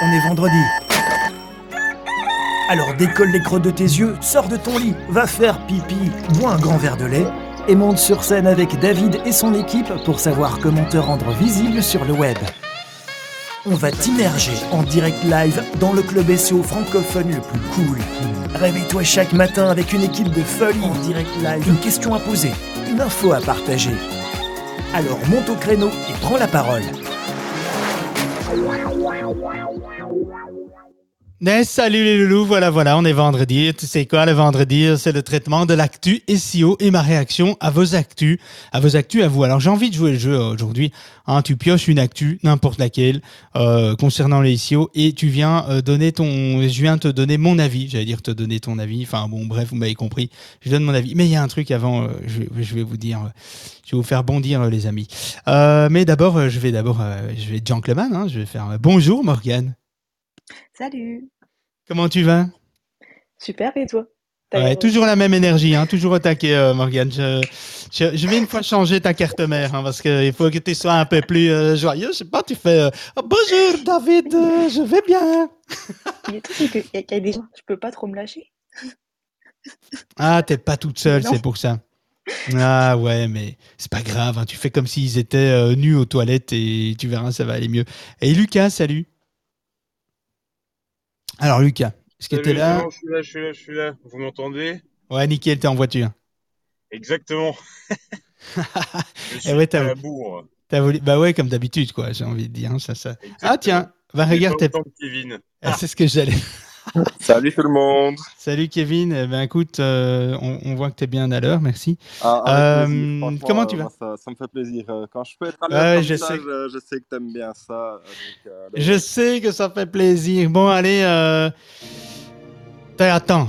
on est vendredi. Alors décolle les crottes de tes yeux, sors de ton lit, va faire pipi, bois un grand verre de lait et monte sur scène avec David et son équipe pour savoir comment te rendre visible sur le web. On va t'immerger en direct live dans le club SEO francophone le plus cool. Réveille-toi chaque matin avec une équipe de folie en direct live, une question à poser, une info à partager. Alors monte au créneau et prends la parole. wow wow wow wow wow Mais salut les loulous, voilà, voilà, on est vendredi. Tu sais quoi, le vendredi, c'est le traitement de l'actu SEO et ma réaction à vos actus, à vos actus à vous. Alors j'ai envie de jouer le jeu aujourd'hui. Hein, tu pioches une actu, n'importe laquelle, euh, concernant les SEO, et tu viens euh, donner ton, je viens te donner mon avis. J'allais dire te donner ton avis. Enfin bon, bref, vous m'avez compris. Je donne mon avis. Mais il y a un truc avant, euh, je, vais- je vais vous dire, je vais vous faire bondir euh, les amis. Euh, mais d'abord, je vais d'abord, je vais être gentleman. Hein, je vais faire bonjour Morgane. Salut Comment tu vas? Super, et toi? Ouais, l'air- toujours la même énergie, hein, toujours au taquet, euh, Morgane. Je, je, je vais une fois changer ta carte mère, hein, parce qu'il faut que tu sois un peu plus euh, joyeux. Je sais pas, tu fais euh, Oh, Bonjour David, euh, je vais bien. Le truc, c'est qu'il y, a- il y a des gens, je peux pas trop me lâcher. Ah, t'es pas toute seule, c'est pour ça. Ah ouais, mais c'est pas grave, hein, tu fais comme s'ils étaient euh, nus aux toilettes et tu verras, ça va aller mieux. Et Lucas, salut. Alors Lucas, est-ce que Salut, t'es là je suis là, je suis là, je suis là. Vous m'entendez? Ouais, nickel, t'es en voiture. Exactement. je suis ouais, t'as- à la bourre. Voulu... Bah ouais, comme d'habitude, quoi, j'ai envie de dire. hein, ça, ça... Ah tiens, va J'ai regarde pas tes... autant que Kevin. Ah, c'est ce que j'allais. Salut tout le monde. Salut Kevin, Eh ben écoute, euh, on, on voit que t'es bien à l'heure, merci. Ah, Euh, plaisir, comment tu euh, vas? ça, ça me fait plaisir. Quand je peux être à l'heure je sais. je, je sais que t'aimes bien ça. donc, euh, Je sais que ça fait plaisir. Bon, allez, attends.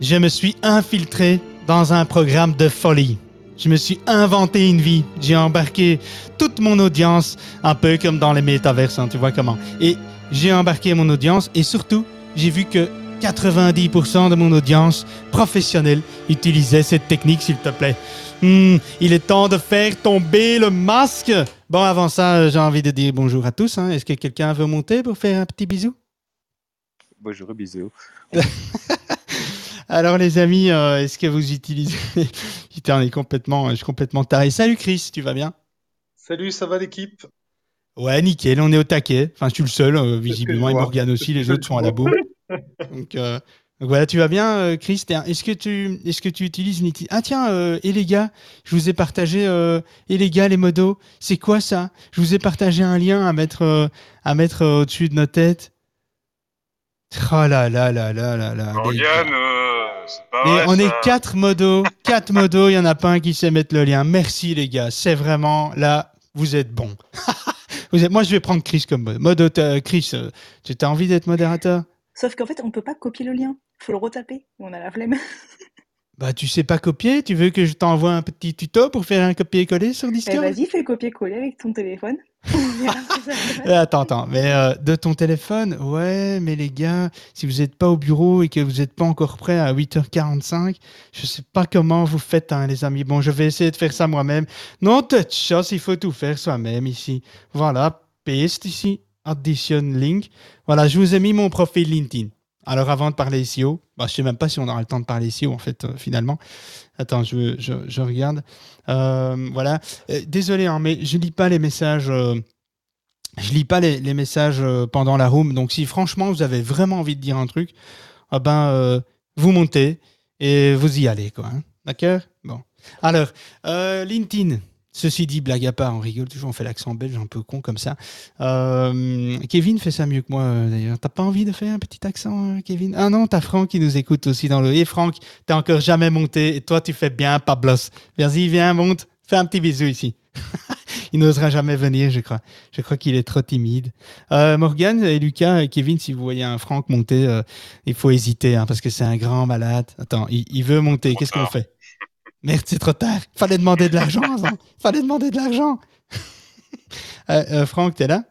Je me suis infiltré dans un programme de folie. Je me suis inventé une vie. J'ai embarqué toute mon audience, un peu comme dans les métaverses, hein, tu vois comment. Et j'ai embarqué mon audience et surtout, j'ai vu que 90% de mon audience professionnelle utilisait cette technique, s'il te plaît. Hmm, il est temps de faire tomber le masque. Bon, avant ça, euh, j'ai envie de dire bonjour à tous. hein. Est-ce que quelqu'un veut monter pour faire un petit bisou? Bonjour bisous. Alors, les amis, euh, est-ce que vous utilisez Putain, on est complètement, je suis complètement taré. Salut Chris, tu vas bien? Salut, ça va l'équipe? Ouais, nickel, on est au taquet. Enfin, je suis le seul, euh, visiblement, et. Morgane aussi, les autres sont à la bourre. Donc, euh, donc voilà, tu vas bien, euh, Chris? Est-ce que tu, est-ce que tu utilises une uti- Ah tiens, euh, et les gars, je vous ai partagé, euh, et les gars, les modos, c'est quoi ça? Je vous ai partagé un lien à mettre, euh, à mettre euh, au-dessus de nos têtes. Oh là là là là là là. les Morgane, gars. euh, c'est pas Et vrai, on ça. est quatre modos, quatre modos, il y en a pas un qui sait mettre le lien. Merci les gars, c'est vraiment là, vous êtes bons. Moi je vais prendre Chris comme mode. T'as- Chris, euh, tu as envie d'être modérateur? Sauf qu'en fait, on peut pas copier le lien. Faut le retaper. On a la flemme. Bah tu sais pas copier, tu veux que je t'envoie un petit tuto pour faire un copier-coller sur Eh, Discord? vas-y, fais le copier-coller avec ton téléphone. Euh, Attends, attends, mais euh, de ton téléphone? Ouais, mais les gars, si vous n'êtes pas au bureau et que vous n'êtes pas encore prêt à 8h45, je sais pas comment vous faites, hein, les amis. Bon, je vais essayer de faire ça moi-même. Non, touch chance, il faut tout faire soi-même ici. Voilà, paste ici, addition link. Voilà, je vous ai mis mon profil LinkedIn. Alors, avant de parler SEO, bah, je sais même pas si on aura le temps de parler SEO, en fait, euh, finalement. Attends, je, je, regarde. Euh, voilà. Euh, désolé, hein, mais je lis pas les messages. je lis pas les, messages pendant la room. Donc, si franchement vous avez vraiment envie de dire un truc, ah ben, vous montez et vous y allez, quoi. hein. D'accord? Bon. Alors, LinkedIn. Ceci dit, blague à part, on rigole toujours, on fait l'accent belge un peu con comme ça. Euh, Kevin fait ça mieux que moi, euh, d'ailleurs. T'as pas envie de faire un petit accent, euh, Kevin? Ah non, t'as Franck qui nous écoute aussi dans le. Et Franck, t'as encore jamais monté. Et toi, tu fais bien, Pablos. Vas-y, viens, monte. Fais un petit bisou ici. Il n'osera jamais venir, je crois. Je crois qu'il est trop timide. Euh, Morgane et Lucas et Kevin, si vous voyez un Franck monter, euh, il faut hésiter hein, parce que c'est un grand malade. Attends, il, il veut monter. Qu'est-ce qu'on fait? Merde, c'est trop tard. Fallait demander de l'argent. Fallait demander de l'argent. Euh, euh, Franck, t'es là?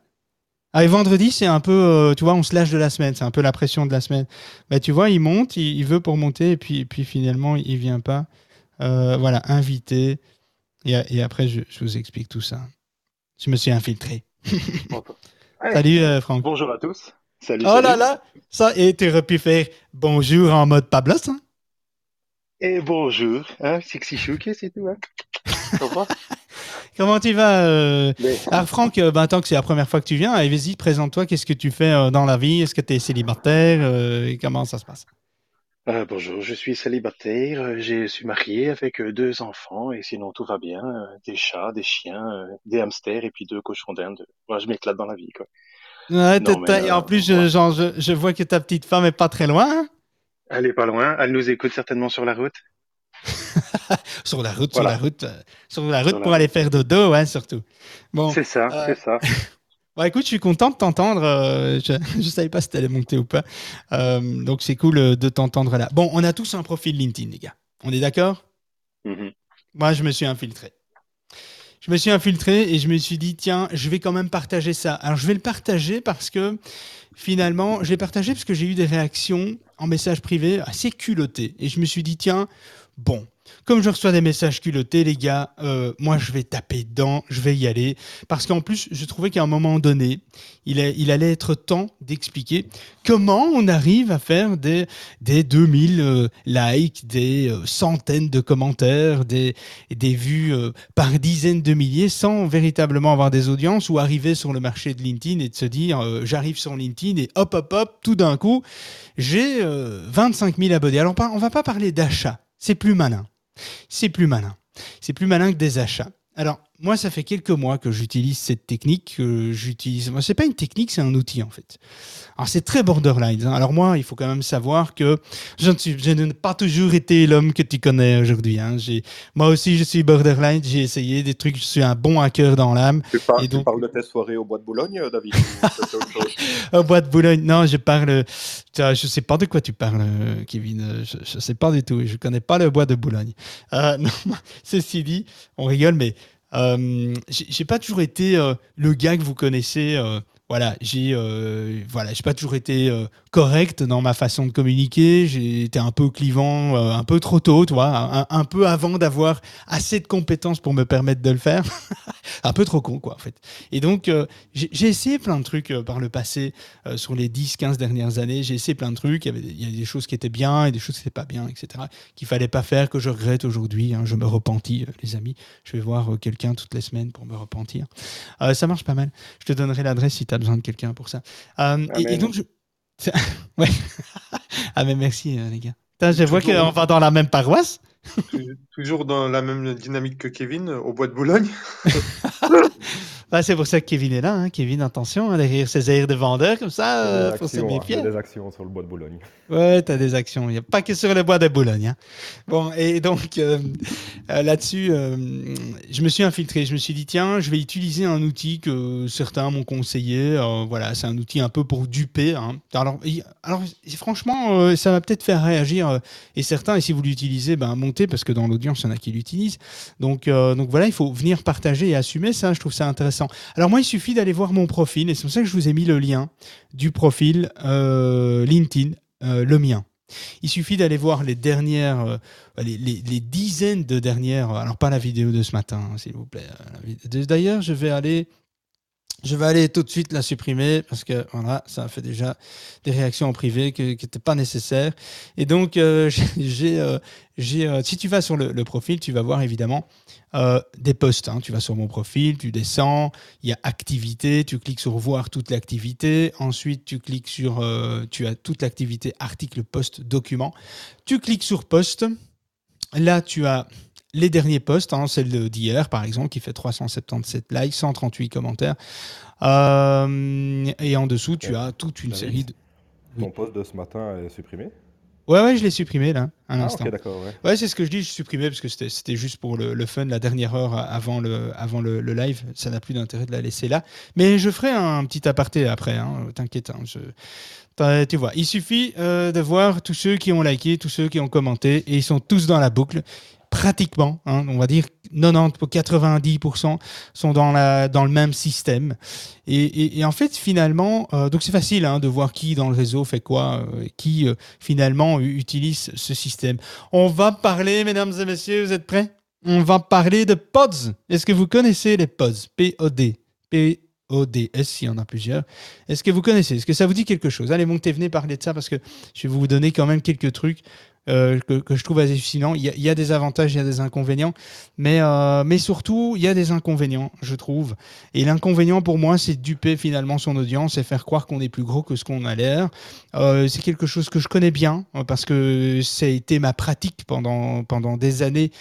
Ah, et vendredi, c'est un peu, euh, tu vois, on se lâche de la semaine, c'est un peu la pression de la semaine. Bah, tu vois, il monte, il, il veut pour monter, et puis, et puis finalement, il vient pas. Euh, voilà, invité. Et, et après, je, je vous explique tout ça. Je me suis infiltré. Allez. Salut, euh, Franck. Bonjour à tous. Salut, Oh là là, ça, et tu aurais pu faire bonjour en mode Pablos. Hein? Et bonjour, hein, Sexy Chouquet, c'est tout, hein. Comment tu vas euh... Mais- Alors Franck, euh, ben, tant que c'est la première fois que tu viens, allez, vas-y, présente-toi, qu'est-ce que tu fais euh, dans la vie Est-ce que tu es célibataire euh, et Comment ça se passe? Bonjour, je suis célibataire, je suis marié avec deux enfants et sinon tout va bien, des chats, des chiens, des hamsters et puis deux cochons d'Inde. Voilà, je m'éclate dans la vie, quoi. Ouais, Non, mais, en plus, je, genre, je, je vois que ta petite femme est pas très loin. Elle est pas loin, elle nous écoute certainement sur la route. sur la route, Voilà. sur la route, euh, sur la route Sur la pour aller faire dodo, hein, surtout. Bon, C'est ça, euh, c'est ça. Bon, écoute, je suis content de t'entendre. euh, je ne savais pas si tu allais monter ou pas. Donc, c'est cool de t'entendre là. Bon, on a tous un profil LinkedIn, les gars. On est d'accord? Mhm. Moi, je me suis infiltré. Je me suis infiltré et je me suis dit, tiens, je vais quand même partager ça. Alors, je vais le partager parce que finalement, je l'ai partagé parce que j'ai eu des réactions en message privé assez culottées. Et je me suis dit, tiens, bon, comme je reçois des messages culottés, les gars, euh, moi, je vais taper dedans, je vais y aller. Parce qu'en plus, je trouvais qu'à un moment donné, il, allait être temps d'expliquer comment on arrive à faire des, des 2000 euh, likes, des euh, centaines de commentaires, des, vues par dizaines de milliers sans véritablement avoir des audiences ou arriver sur le marché de LinkedIn et de se dire j'arrive sur LinkedIn et hop, hop, hop, tout d'un coup, j'ai euh, 25 000 abonnés. Alors, on va pas parler d'achat, c'est plus malin. C'est plus malin. C'est plus malin que des achats. Alors, moi, ça fait quelques mois que j'utilise cette technique. Que j'utilise. C'est pas une technique, c'est un outil en fait. Alors, c'est très borderline. hein. Alors, moi, il faut quand même savoir que je ne, suis, je n'ai pas toujours été l'homme que tu connais aujourd'hui. hein. J'ai- Moi aussi, je suis borderline. J'ai essayé des trucs. Je suis un bon hacker dans l'âme. Tu, parles, Et tu donc- parles de tes soirées au bois de Boulogne, euh, David Au bois de Boulogne. Non, je parle. Je sais pas de quoi tu parles, euh, Kevin. Euh, Je, je sais pas du tout. Je connais pas le bois de Boulogne. Euh, non, ceci dit, on rigole, mais j'ai j'ai pas toujours été euh, le gars que vous connaissez. Voilà, j'ai euh, voilà, pas toujours été euh, correct dans ma façon de communiquer. J'ai été un peu clivant, euh, un peu trop tôt, un, peu avant d'avoir assez de compétences pour me permettre de le faire. un peu trop con, quoi, en fait. Et donc, euh, j'ai essayé plein de trucs euh, par le passé, sur les 10-15 dernières années. J'ai essayé plein de trucs. Il y avait des, choses qui étaient bien et des choses qui n'étaient pas bien, etc. Qu'il fallait pas faire, que je regrette aujourd'hui. hein. Je me repentis, les amis. Je vais voir quelqu'un toutes les semaines pour me repentir. Ça marche pas mal. Je te donnerai l'adresse si tu as besoin de quelqu'un pour ça. Euh, et, et donc, je... ouais. ah, mais merci, euh, les gars. Putain, je vois qu'on va dans la même paroisse. Tou- Toujours dans la même dynamique que Kevin, au bois de Boulogne. Bah, c'est pour ça que Kevin est là. hein. Kevin, attention, hein, derrière ses airs de vendeur, comme ça, euh, faut se hein, méfier. j'ai des actions sur le bois de Boulogne. Ouais, t'as des actions. Il n'y a pas que sur le bois de Boulogne. hein. Bon, et donc euh, euh, là-dessus, euh, je me suis infiltré. Je me suis dit, tiens, je vais utiliser un outil que certains m'ont conseillé. Voilà, c'est un outil un peu pour duper. hein. Alors, alors franchement, ça va peut-être faire réagir. et certains, et si vous l'utilisez, ben, montez, parce que dans l'audience, il y en a qui l'utilisent. Donc, donc voilà, il faut venir partager et assumer ça. Je trouve ça intéressant. Alors moi, il suffit d'aller voir mon profil. Et c'est pour ça que je vous ai mis le lien du profil euh, LinkedIn, euh, le mien. Il suffit d'aller voir les dernières, euh, les, dizaines de dernières, alors pas la vidéo de ce matin, hein, s'il vous plaît. D'ailleurs, je vais aller, je vais aller tout de suite la supprimer parce que voilà, ça fait déjà des réactions en privé qui n'étaient pas nécessaires. Et donc, euh, j'ai, euh, euh, si tu vas sur le, profil, tu vas voir évidemment des posts. hein. Tu vas sur mon profil, tu descends, il y a activité, tu cliques sur voir toute l'activité, ensuite tu cliques sur, tu as toute l'activité article, post, document, tu cliques sur post, là tu as les derniers posts, hein, celle d'hier par exemple qui fait 377 likes, 138 commentaires, Euh, et en dessous tu Ouais. as toute une série de... Oui. Ton poste de ce matin est supprimé? Ouais, ouais, je l'ai supprimé là, un Ah, instant. ok, d'accord, ouais. Ouais, c'est ce que je dis, je supprimais parce que c'était juste pour le, le fun, la dernière heure avant le, avant le, le live. Ça n'a plus d'intérêt de la laisser là. Mais je ferai un petit aparté après, hein, t'inquiète. hein, je- tu vois, il suffit euh, de voir tous ceux qui ont liké, tous ceux qui ont commenté, et ils sont tous dans la boucle. Pratiquement, hein, on va dire 90 pour 90% sont dans, le même système. Et, en fait, finalement, euh, donc c'est facile hein, de voir qui dans le réseau fait quoi, euh, qui euh, finalement utilise ce système. On va parler, mesdames et messieurs, vous êtes prêts? On va parler de pods. Est-ce que vous connaissez les pods P-O-D. ODS, s'il y en a plusieurs. Est-ce que vous connaissez? Est-ce que ça vous dit quelque chose? Allez, montez, venez parler de ça parce que je vais vous donner quand même quelques trucs euh, que, je trouve assez fascinants. Il y, a, des avantages, il y a des inconvénients, mais, euh, mais surtout, il y a des inconvénients, je trouve. Et l'inconvénient pour moi, c'est duper finalement son audience et faire croire qu'on est plus gros que ce qu'on a l'air. Euh, c'est quelque chose que je connais bien parce que ça a été ma pratique pendant, pendant des années,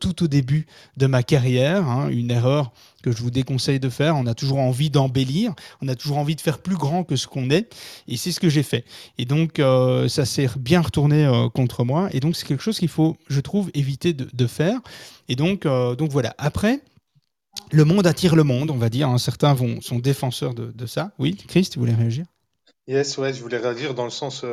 tout au début de ma carrière. Hein, une erreur que je vous déconseille de faire. On a toujours envie d'embellir, on a toujours envie de faire plus grand que ce qu'on est, et c'est ce que j'ai fait. Et donc, euh, ça s'est bien retourné euh, contre moi, et donc c'est quelque chose qu'il faut, je trouve, éviter de, faire. Et donc, euh, donc voilà. Après, le monde attire le monde, on va dire. Hein. Certains sont défenseurs de, ça. Oui, Chris, tu voulais réagir? Yes, ouais, je voulais réagir dans le sens,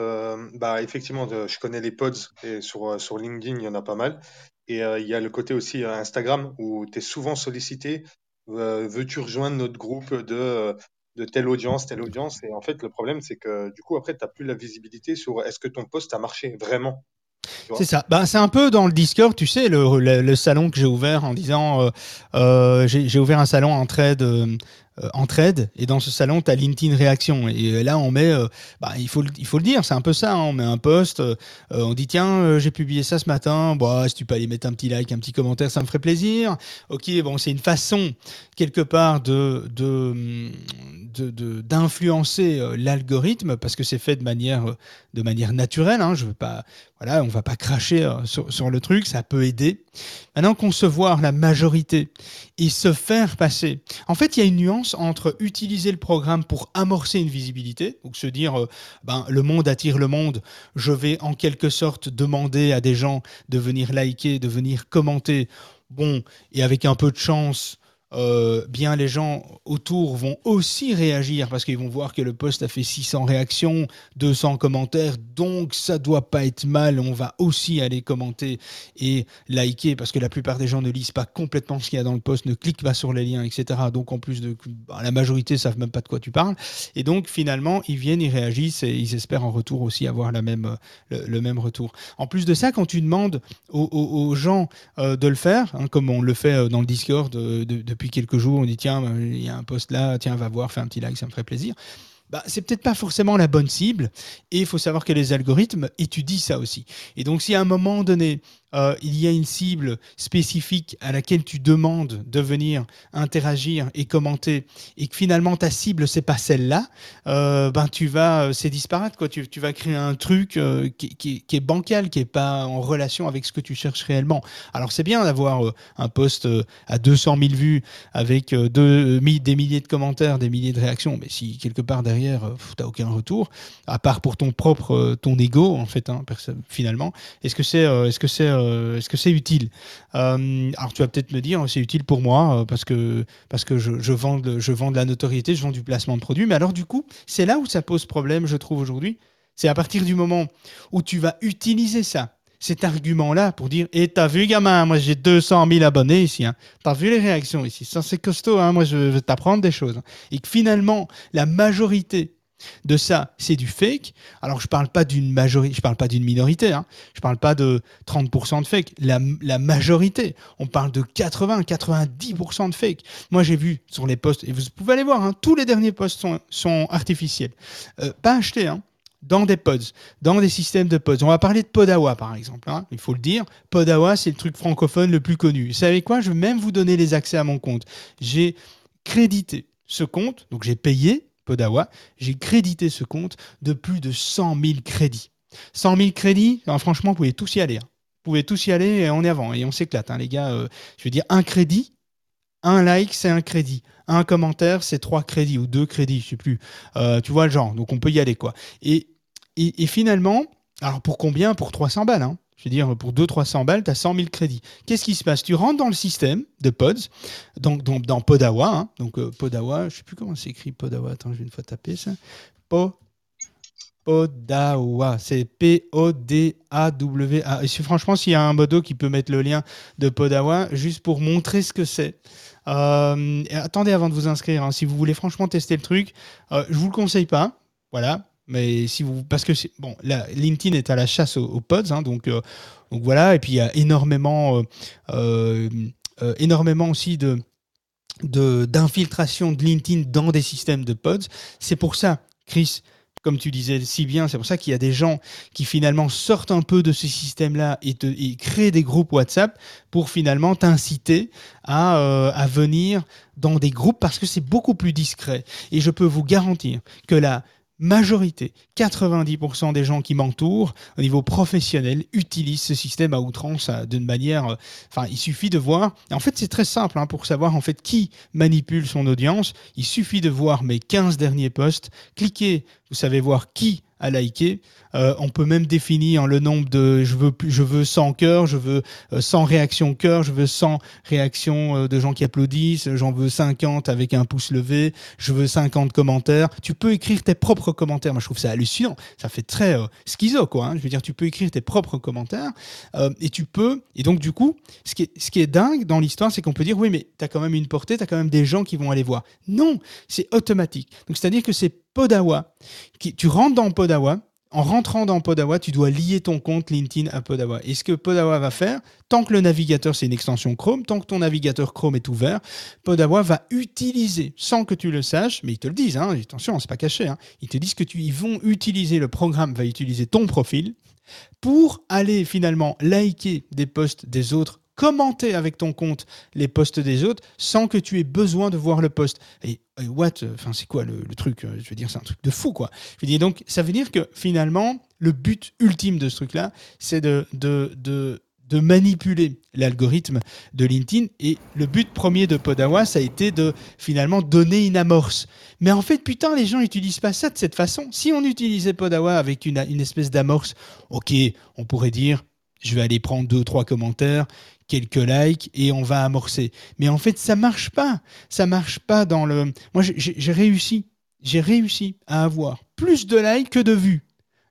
bah effectivement, je connais les pods et sur, sur LinkedIn, il y en a pas mal. Et il y a le côté aussi Instagram où tu es souvent sollicité veux-tu rejoindre notre groupe de, de telle audience, telle audience? Et en fait, le problème, c'est que du coup, après, tu n'as plus la visibilité sur est-ce que ton poste a marché vraiment c'est ça. Ben, c'est un peu dans le Discord, tu sais, le, le, salon que j'ai ouvert en disant euh, euh, j'ai ouvert un salon en trade euh, euh, entraide. Et dans ce salon tu as LinkedIn réaction. Et là on met euh, bah, il faut il faut le dire c'est un peu ça hein, on met un post euh, on dit tiens j'ai publié ça ce matin. Bah si tu peux aller mettre un petit like un petit commentaire ça me ferait plaisir. Ok bon c'est une façon quelque part de de d'influencer l'algorithme parce que c'est fait de manière de manière naturelle hein, je veux pas voilà on va pas cracher sur, sur le truc. Ça peut aider maintenant concevoir la majorité et se faire passer. En fait il y a une nuance entre utiliser le programme pour amorcer une visibilité, donc se dire euh, ben, le monde attire le monde, je vais en quelque sorte demander à des gens de venir liker, de venir commenter, bon, et avec un peu de chance, euh, bien les gens autour vont aussi réagir parce qu'ils vont voir que le post a fait 600 réactions, 200 commentaires, donc ça doit pas être mal. On va aussi aller commenter et liker parce que la plupart des gens ne lisent pas complètement ce qu'il y a dans le post, ne cliquent pas sur les liens, etc. Donc en plus de bah, la majorité savent même pas de quoi tu parles. Et donc finalement ils viennent, ils réagissent et ils espèrent en retour aussi avoir le, même retour. En plus de ça, quand tu demandes aux, gens euh, de le faire, hein, comme on le fait euh, dans le Discord de, depuis quelques jours, on dit tiens, il y a un post là, tiens, va voir, fais un petit like, ça me ferait plaisir. Bah, c'est peut-être pas forcément la bonne cible et il faut savoir que les algorithmes étudient ça aussi. Et donc si à un moment donné, euh, il y a une cible spécifique à laquelle tu demandes de venir interagir et commenter et que finalement ta cible c'est pas celle-là, euh, ben tu vas c'est disparate quoi. Tu, vas créer un truc euh, qui, est bancal, qui est pas en relation avec ce que tu cherches réellement. Alors c'est bien d'avoir un post à 200 000 vues avec des milliers de commentaires, des milliers de réactions, mais si quelque part derrière tu n'as aucun retour, à part pour ton propre ton ego en fait, hein, finalement, est-ce que c'est est-ce que c'est euh, est-ce que c'est utile? Euh, Alors tu vas peut-être me dire, c'est utile pour moi euh, parce que, parce que je, je, vends de, je vends de la notoriété, je vends du placement de produits. Mais alors du coup, c'est là où ça pose problème, je trouve aujourd'hui. C'est à partir du moment où tu vas utiliser ça, cet argument-là pour dire Et eh, t'as vu, gamin, moi j'ai 200 000 abonnés ici. Hein. T'as vu les réactions ici? Ça, c'est costaud. Hein. Moi, je vais t'apprendre des choses. Et que finalement, la majorité de ça, c'est du fake. Alors, je parle pas d'une majorité, je parle pas d'une minorité, hein. je parle pas de 30% de fake. La, majorité, on parle de 80, 90% de fake. Moi, j'ai vu sur les posts, et vous pouvez aller voir, hein, tous les derniers posts sont, sont artificiels. Euh, pas achetés, hein, dans des pods, dans des systèmes de pods. On va parler de Podawa, par exemple. Hein, il faut le dire. Podawa, c'est le truc francophone le plus connu. Vous savez quoi? Je vais même vous donner les accès à mon compte. J'ai crédité ce compte, donc j'ai payé Podawa, j'ai crédité ce compte de plus de 100 000 crédits. 100 000 crédits, alors franchement, vous pouvez tous y aller. Hein. Vous pouvez tous y aller et on est avant. Et on s'éclate, hein, les gars. Euh, je veux dire, un crédit, un like, c'est un crédit. Un commentaire, c'est trois crédits ou deux crédits, je sais plus. Euh, tu vois le genre. Donc on peut y aller, quoi. Et, et, et finalement, alors pour combien? Pour 300 balles. Hein. Je veux dire, pour 200-300 balles, tu as 100 000 crédits. Qu'est-ce qui se passe? Tu rentres dans le système de pods, donc, dans Podawa. Hein, donc euh, Podawa, je ne sais plus comment c'est écrit Podawa. Attends, je vais une fois taper ça. Po, Podawa. C'est P-O-D-A-W-A. Franchement, s'il y a un modo qui peut mettre le lien de Podawa, juste pour montrer ce que c'est. Euh, attendez avant de vous inscrire. Hein, si vous voulez franchement tester le truc, euh, je vous le conseille pas. Voilà, mais si vous, parce que bon, là, LinkedIn est à la chasse aux, pods, hein, donc, euh, donc voilà. Et puis il y a énormément, euh, euh, énormément aussi de d'infiltration de, LinkedIn dans des systèmes de pods. C'est pour ça, Chris, comme tu disais si bien, c'est pour ça qu'il y a des gens qui finalement sortent un peu de ce système-là et, et créent des groupes WhatsApp pour finalement t'inciter à, à venir dans des groupes parce que c'est beaucoup plus discret. Et je peux vous garantir que la majorité, 90% des gens qui m'entourent au niveau professionnel utilisent ce système à outrance euh, d'une manière. euh, Enfin, il suffit de voir. En fait, c'est très simple hein, pour savoir en fait qui manipule son audience. Il suffit de voir mes 15 derniers posts, cliquer, vous savez voir qui a liké. Euh, on peut même définir le nombre de je veux je veux 100 cœurs, je veux euh, 100 réactions cœur, je veux 100 réactions euh, de gens qui applaudissent, j'en veux 50 avec un pouce levé, je veux 50 commentaires. Tu peux écrire tes propres commentaires. Moi, je trouve ça hallucinant. Ça fait très euh, schizo, quoi. hein. Je veux dire, tu peux écrire tes propres commentaires euh, et tu peux. Et donc, du coup, ce qui est, ce qui est dingue dans l'histoire, c'est qu'on peut dire oui, mais tu as quand même une portée, tu as quand même des gens qui vont aller voir. Non, c'est automatique. Donc, c'est-à-dire que c'est Podawa. Qui, tu rentres dans Podawa. En rentrant dans Podawa, tu dois lier ton compte LinkedIn à Podawa. Et ce que Podawa va faire, tant que le navigateur, c'est une extension Chrome, tant que ton navigateur Chrome est ouvert, Podawa va utiliser, sans que tu le saches, mais ils te le disent, hein, attention, c'est pas caché, hein, ils te disent que tu, ils vont utiliser, le programme va utiliser ton profil pour aller finalement liker des posts des autres, commenter avec ton compte les posts des autres sans que tu aies besoin de voir le post. Et, what Enfin, c'est quoi le, truc euh, Je veux dire, c'est un truc de fou, quoi. Je veux dire, donc, ça veut dire que finalement, le but ultime de ce truc-là, c'est de, de, de, manipuler l'algorithme de LinkedIn. Et le but premier de Podawa, ça a été de finalement donner une amorce. Mais en fait, putain, les gens n'utilisent pas ça de cette façon. Si on utilisait Podawa avec une, une espèce d'amorce, ok, on pourrait dire, je vais aller prendre deux, trois commentaires, quelques likes et on va amorcer. Mais en fait, ça marche pas. Ça marche pas dans le. Moi, j'ai- réussi. J'ai réussi à avoir plus de likes que de vues.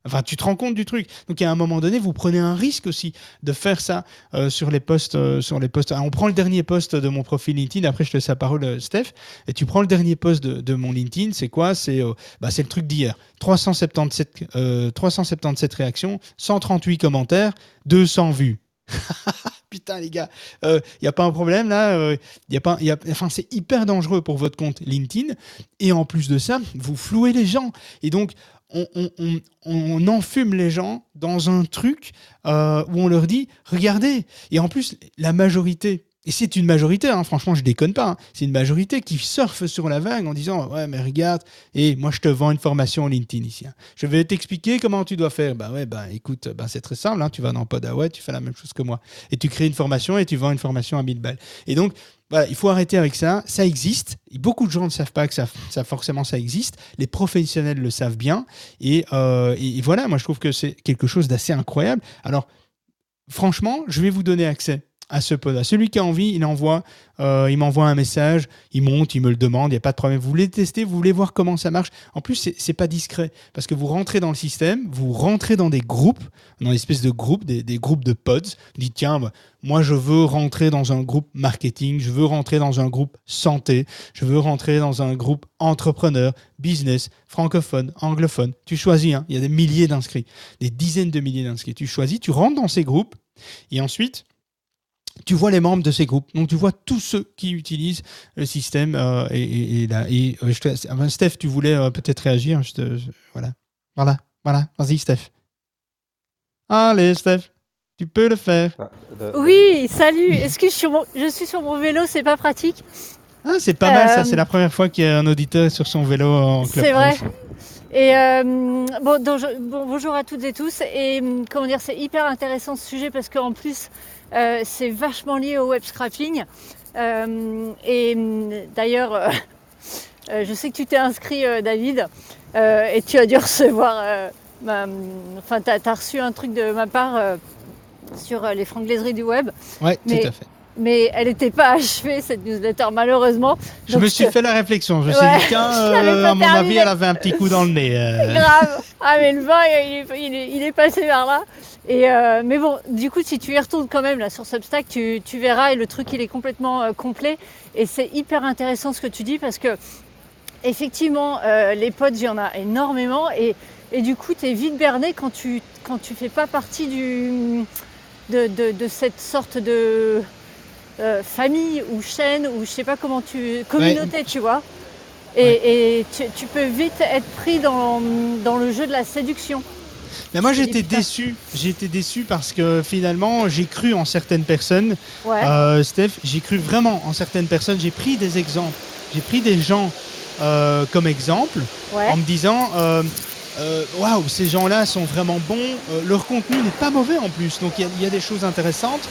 Enfin, tu te rends compte du truc. Donc, à un moment donné, vous prenez un risque aussi de faire ça euh, sur les posts. euh, sur les posts. Ah, on prend le dernier post de mon profil LinkedIn. Après, je te laisse la parole, euh, Steph. Et tu prends le dernier post de, mon LinkedIn. C'est quoi? C'est euh, bah, le truc d'hier. 377, euh, 377 réactions, 138 commentaires, 200 vues. Putain, les gars, il n'y a pas un problème là. euh, y a pas, y a, enfin, c'est hyper dangereux pour votre compte LinkedIn. Et en plus de ça, vous flouez les gens. Et donc, on, on, on, on enfume les gens dans un truc euh, où on leur dit regardez. Et en plus, la majorité. Et c'est une majorité, hein, franchement, je déconne pas. hein, c'est une majorité qui surfe sur la vague en disant Ouais, mais regarde, et moi je te vends une formation LinkedIn ici. hein. Je vais t'expliquer comment tu dois faire. Bah ouais, bah écoute, bah, c'est très simple. tu vas dans Podaway, tu fais la même chose que moi. Et tu crées une formation et tu vends une formation à 1000 balles. Et donc, voilà, il faut arrêter avec ça. Ça existe. Et beaucoup de gens ne savent pas que ça, forcément ça existe. Les professionnels le savent bien. Euh, et voilà, moi je trouve que c'est quelque chose d'assez incroyable. Alors, franchement, je vais vous donner accès à ce pod. Celui qui a envie, il envoie, euh, il m'envoie un message, il monte, il me le demande, il n'y a pas de problème. Vous voulez tester, vous voulez voir comment ça marche. En plus, c'est pas discret parce que vous rentrez dans le système, vous rentrez dans des groupes, dans une espèce de groupe, des, des groupes de pods. Vous dites tiens, bah, moi je veux rentrer dans un groupe marketing, je veux rentrer dans un groupe santé, je veux rentrer dans un groupe entrepreneur, business, francophone, anglophone. Tu choisis, hein, il y a des milliers d'inscrits, des dizaines de milliers d'inscrits. Tu choisis, tu rentres dans ces groupes et ensuite tu vois les membres de ces groupes. Donc, tu vois tous ceux qui utilisent le système. euh, et, et- et là, et, euh, je te laisse- enfin, Steph, tu voulais euh, peut-être réagir. Je te- je- voilà. Voilà. Voilà. Vas-y, Steph. Allez, Steph. Tu peux le faire. Ah, Oui, salut. Est-ce que je suis, sur mon, je suis sur mon vélo? C'est pas pratique. Ah, c'est pas mal, ça. C'est la première fois qu'il y a un auditeur sur son vélo en club. C'est vrai. Et euh, bon, donc, je- bon, bonjour à toutes et tous. Et hum, comment dire, c'est hyper intéressant ce sujet parce qu'en plus, euh, c'est vachement lié au web scrapping. Euh, et hum, d'ailleurs, euh, je sais que tu t'es inscrit, David, et tu as dû recevoir. ma- Enfin, tu as, reçu un truc de ma part sur les franglaiseries du web. Mais- tout à fait. Mais elle n'était pas achevée, cette newsletter, malheureusement. Je Donc, me suis fait la réflexion. Je me suis dit, tiens, euh, à mon avis, elle avait un petit coup dans le nez. euh. Grave. Ah mais le vin, il est, il est- il est passé vers là. Et euh, mais bon, du coup, si tu y retournes quand même là sur Substack, tu, tu verras et le truc il est complètement complet. Et c'est hyper intéressant ce que tu dis parce que effectivement, les pods, il y en a énormément et, et du coup, tu es vite berné quand tu quand tu fais pas partie du de, de- de cette sorte de euh, famille ou chaîne ou je sais pas comment tu. communauté, tu vois. Et, et tu, tu peux vite être pris dans, dans le jeu de la séduction. Mais moi j'étais déçu. Été déçu parce que finalement j'ai cru en certaines personnes. Ouais. Euh, Steph, j'ai cru vraiment en certaines personnes. J'ai pris des exemples. J'ai pris des gens euh, comme exemple en me disant waouh, ces gens-là sont vraiment bons. Euh, leur contenu n'est pas mauvais en plus. Donc il y a- il y, a des choses intéressantes.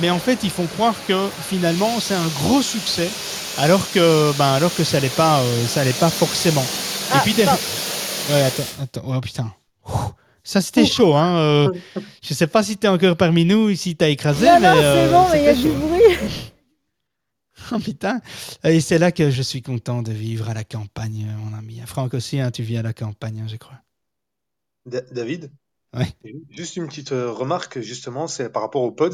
Mais en fait, ils font croire que finalement c'est un gros succès. Alors que, ben, alors que ça l'est pas, euh, ça l'est pas forcément. Ah, Et puis. Ouais, attends, attends. Oh putain. Ça c'était chaud, hein. euh, je sais pas si t'es encore parmi nous ou si t'as écrasé, Non, mais. non, c'est euh, bon, mais il y a c'était du chaud. bruit. Oh putain. Et c'est là que je suis content de vivre à la campagne, mon ami. Franck aussi, hein, tu vis à la campagne, hein, je crois. Da- David? Ouais. Juste une petite euh, remarque, justement, c'est par rapport aux pods.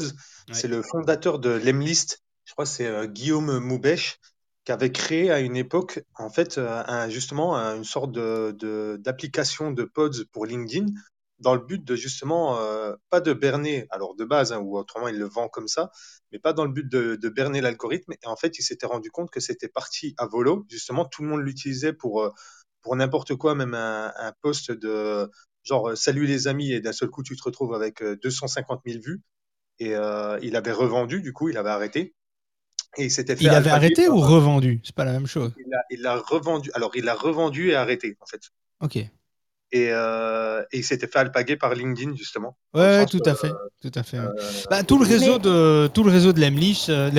C'est le fondateur de l'Emlist, je crois que c'est euh, Guillaume Moubèche, qui avait créé à une époque, en fait, euh, un- justement, un- une sorte de, de- d'application de pods pour LinkedIn, dans le but de justement, euh, pas de berner, alors de base, hein, ou autrement il le vend comme ça, mais pas dans le but de, de berner l'algorithme. Et en fait, il s'était rendu compte que c'était parti à volo. Justement, tout le monde l'utilisait pour, pour n'importe quoi, même un, un post de genre euh, salut les amis, et d'un seul coup, tu te retrouves avec euh, 250 000 vues. Et euh, il avait revendu, du coup, il avait arrêté. Et il s'était fait Il avait arrêté par- ou revendu? C'est pas la même chose. il a, il l'a revendu. Alors, il l'a revendu et arrêté, en fait. Ok. Et, euh, et il s'était fait alpaguer par LinkedIn, justement. Ouais, tout à fait, tout à fait. ouais. Euh, Bah, tout le Mais- réseau de tout le réseau de Lemlist, euh,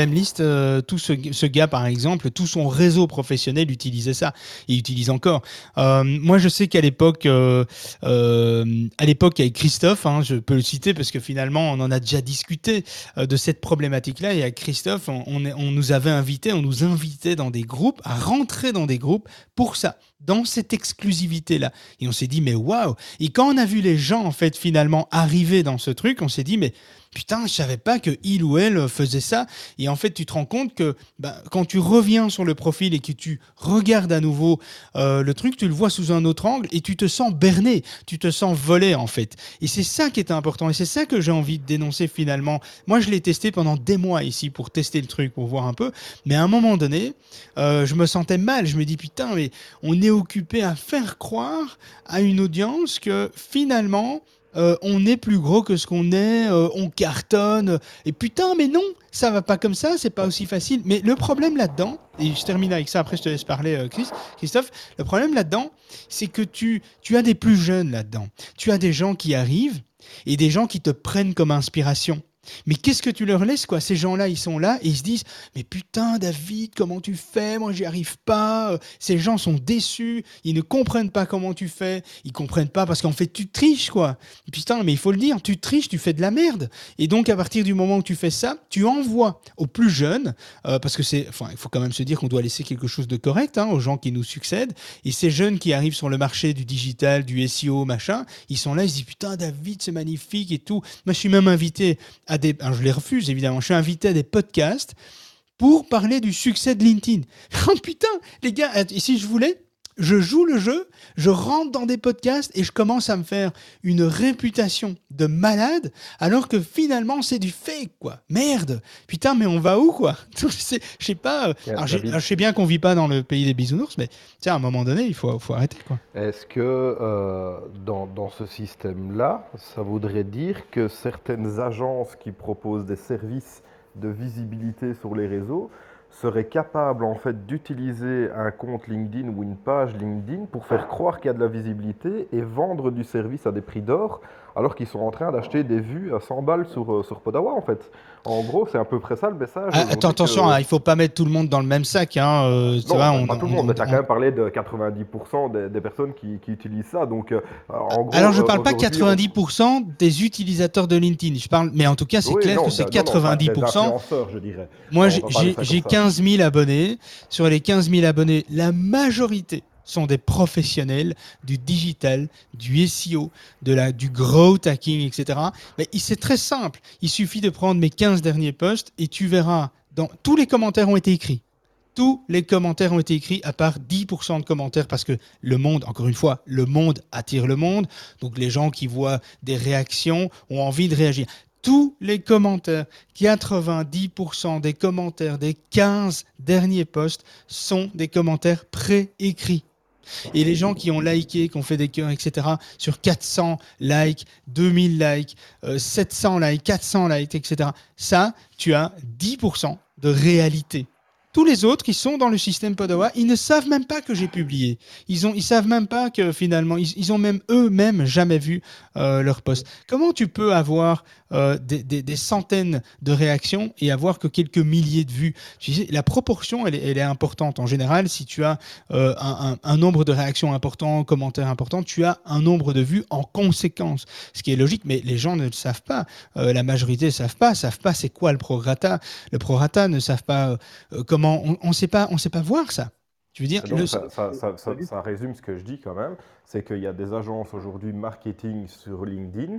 euh, tout ce, ce gars par exemple, tout son réseau professionnel utilisait ça. Il utilise encore. Euh, moi, je sais qu'à l'époque, euh, euh, à l'époque avec Christophe, hein, je peux le citer parce que finalement, on en a déjà discuté euh, de cette problématique-là. Et à Christophe, on, on, on nous avait invité, on nous invitait dans des groupes à rentrer dans des groupes pour ça, dans cette exclusivité-là. Et on s'est dit, mais waouh Et quand on a vu les gens, en fait, finalement arriver dans ce truc, on s'est dit, mais putain, je savais pas que il ou elle faisait ça. Et en fait, tu te rends compte que ben, quand tu reviens sur le profil et que tu regardes à nouveau euh, le truc, tu le vois sous un autre angle et tu te sens berné, tu te sens volé, en fait. Et c'est ça qui est important. Et c'est ça que j'ai envie de dénoncer finalement. Moi, je l'ai testé pendant des mois ici pour tester le truc, pour voir un peu. Mais à un moment donné, euh, je me sentais mal. Je me dis, putain, mais on est occupé à faire croire à une audience que finalement, euh, on est plus gros que ce qu'on est, euh, on cartonne. Et putain, mais non, ça va pas comme ça, c'est pas aussi facile. Mais le problème là-dedans, et je termine avec ça, après je te laisse parler, euh, Chris, Christophe, le problème là-dedans, c'est que tu, tu as des plus jeunes là-dedans. Tu as des gens qui arrivent et des gens qui te prennent comme inspiration. Mais qu'est-ce que tu leur laisses, quoi? Ces gens-là, ils sont là et ils se disent Mais putain, David, comment tu fais? Moi, j'y arrive pas. Euh, Ces gens sont déçus. Ils ne comprennent pas comment tu fais. Ils comprennent pas parce qu'en fait, tu triches, quoi. Putain, mais il faut le dire, tu triches, tu fais de la merde. Et donc, à partir du moment où tu fais ça, tu envoies aux plus jeunes, euh, parce que c'est. Enfin, il faut quand même se dire qu'on doit laisser quelque chose de correct hein, aux gens qui nous succèdent. Et ces jeunes qui arrivent sur le marché du digital, du SEO, machin, ils sont là, ils se disent Putain, David, c'est magnifique et tout. Moi, je suis même invité à je les refuse, évidemment. Je suis invité à des podcasts pour parler du succès de LinkedIn. Oh putain, les gars, si je voulais, je joue le jeu, je rentre dans des podcasts et je commence à me faire une réputation de malade, alors que finalement c'est du fake, quoi. Merde, putain, mais on va où, quoi? Je sais, je sais pas. euh, alors, je sais bien qu'on vit pas dans le pays des bisounours, mais tiens, à un moment donné, il faut, faut arrêter, quoi. Est-ce que euh, dans, dans ce système-là, ça voudrait dire que certaines agences qui proposent des services de visibilité sur les réseaux seraient capables en fait d'utiliser un compte LinkedIn ou une page LinkedIn pour faire croire qu'il y a de la visibilité et vendre du service à des prix d'or alors qu'ils sont en train d'acheter des vues à 100 balles sur, euh, sur Podawa en fait. En gros, c'est à peu près ça le message. Ah, On attends, que- attention, hein, il faut pas mettre tout le monde dans le même sac. Hein, euh, Non, pas- on- pas tout le on- monde, mais tu as on- quand même parlé de 90% des, des personnes qui, qui utilisent ça. Donc, euh, en gros, Alors, je euh, parle pas aujourd'hui, 90% des utilisateurs de LinkedIn. Je parle, mais en tout cas, c'est Oui, clair non, que c'est non, non, pas 90%. Des influenceurs, je dirais. Moi, On j'ai va parler j'ai- ça comme j'ai ça. 15 000 abonnés. Sur les 15 000 abonnés, la majorité sont des professionnels du digital, du SEO, de la, du growth hacking, etc. Mais c'est très simple. Il suffit de prendre mes 15 derniers posts et tu verras, tous les commentaires ont été écrits. Tous les commentaires ont été écrits, à part 10% de commentaires, parce que le monde, encore une fois, le monde attire le monde. Donc les gens qui voient des réactions ont envie de réagir. tous les commentaires, 90% des commentaires des 15 derniers posts sont des commentaires préécrits. Et les gens qui ont liké, qui ont fait des cœurs, etc., sur 400 likes, 2000 likes, 700 euh, likes, 400 likes, etc., ça, tu as 10% de réalité. Tous les autres qui sont dans le système Podawa, ils ne savent même pas que j'ai publié. Ils ont, ils savent même pas que finalement, ils, ils ont même eux-mêmes jamais vu euh, leur post. Comment tu peux avoir euh, des, centaines de réactions et avoir que quelques milliers de vues? La proportion, elle est, importante. En général, si tu as euh, un, nombre de réactions important, commentaires importants, tu as un nombre de vues en conséquence. Ce qui est logique, mais les gens ne le savent pas. La majorité ne savent pas, savent pas c'est quoi le prorata. Le prorata ne savent pas comment on ne sait pas, on sait pas voir ça. Tu veux dire Donc, le... ça, ça, ça, ça, résume ce que je dis quand même, c'est qu'il y a des agences aujourd'hui marketing sur LinkedIn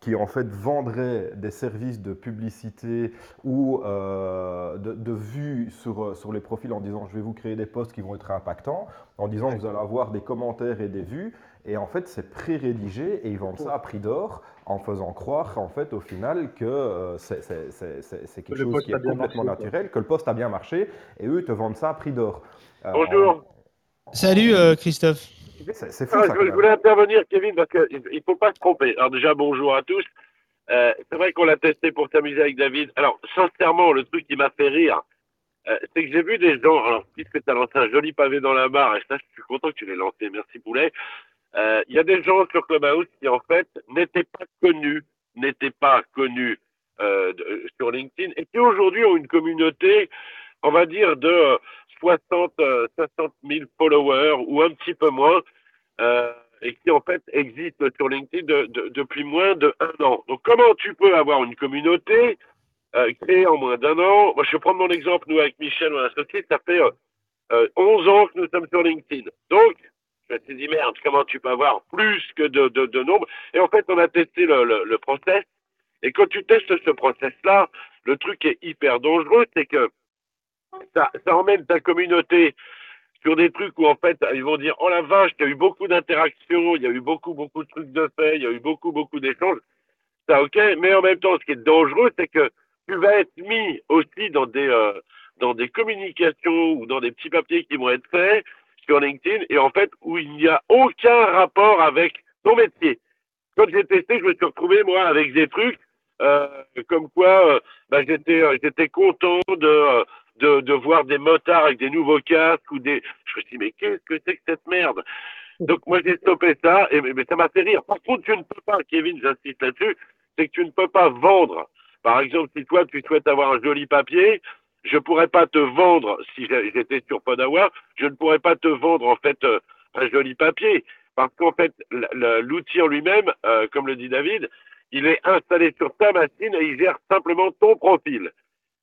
qui en fait vendraient des services de publicité ou euh, de, de vue sur, sur les profils en disant je vais vous créer des posts qui vont être impactants, en disant que vous allez avoir des commentaires et des vues, et en fait c'est pré-rédigé et ils vendent ça à prix d'or en faisant croire en fait au final que euh, c'est quelque que chose qui est complètement marché, naturel, quoi. que le poste a bien marché et eux te vendent ça à prix d'or. Euh, Bonjour. En... Salut euh, Christophe. C'est fou. Ah, ça, je, voulais intervenir Kevin parce qu'il ne faut pas se tromper. Alors déjà bonjour à tous. Euh, c'est vrai qu'on l'a testé pour s'amuser avec David. Alors sincèrement le truc qui m'a fait rire, euh, c'est que j'ai vu des gens. Alors puisque tu as lancé un joli pavé dans la barre et ça je suis content que tu l'aies lancé. Merci Poulet. Il euh, y a des gens sur Clubhouse qui en fait n'étaient pas connus, n'étaient pas connus euh, de, sur LinkedIn et qui aujourd'hui ont une communauté, on va dire de 60, euh, 60 000 followers ou un petit peu moins, euh, et qui en fait existent sur LinkedIn de, de, depuis moins de un an. Donc comment tu peux avoir une communauté euh, créée en moins d'un an? Moi je prendre mon exemple, nous avec Michel, mon associé, ça fait 11 ans que nous sommes sur LinkedIn. Donc je me dit, merde, comment tu peux avoir plus que de, de, de nombre? Et en fait, on a testé le, le, le process. Et quand tu testes ce process-là, le truc est hyper dangereux, c'est que ça, ça emmène ta communauté sur des trucs où en fait ils vont dire oh la vache il y a eu beaucoup d'interactions il y a eu beaucoup beaucoup de trucs de fait il y a eu beaucoup beaucoup d'échanges ça ok mais en même temps ce qui est dangereux c'est que tu vas être mis aussi dans des euh, dans des communications ou dans des petits papiers qui vont être faits sur LinkedIn et en fait où il n'y a aucun rapport avec ton métier. Quand j'ai testé, je me suis retrouvé moi avec des trucs euh, comme quoi euh, bah, j'étais euh, j'étais content de, de de voir des motards avec des nouveaux casques ou des je me suis dit mais qu'est-ce que c'est que cette merde? Donc moi j'ai stoppé ça et mais ça m'a fait rire. Par contre tu ne peux pas Kevin j'insiste là-dessus c'est que tu ne peux pas vendre par exemple si toi tu souhaites avoir un joli papier je pourrais pas te vendre si j'étais sur Podawa, je ne pourrais pas te vendre en fait euh, un joli papier parce qu'en fait l'outil en lui-même, euh, comme le dit David, il est installé sur ta machine et il gère simplement ton profil.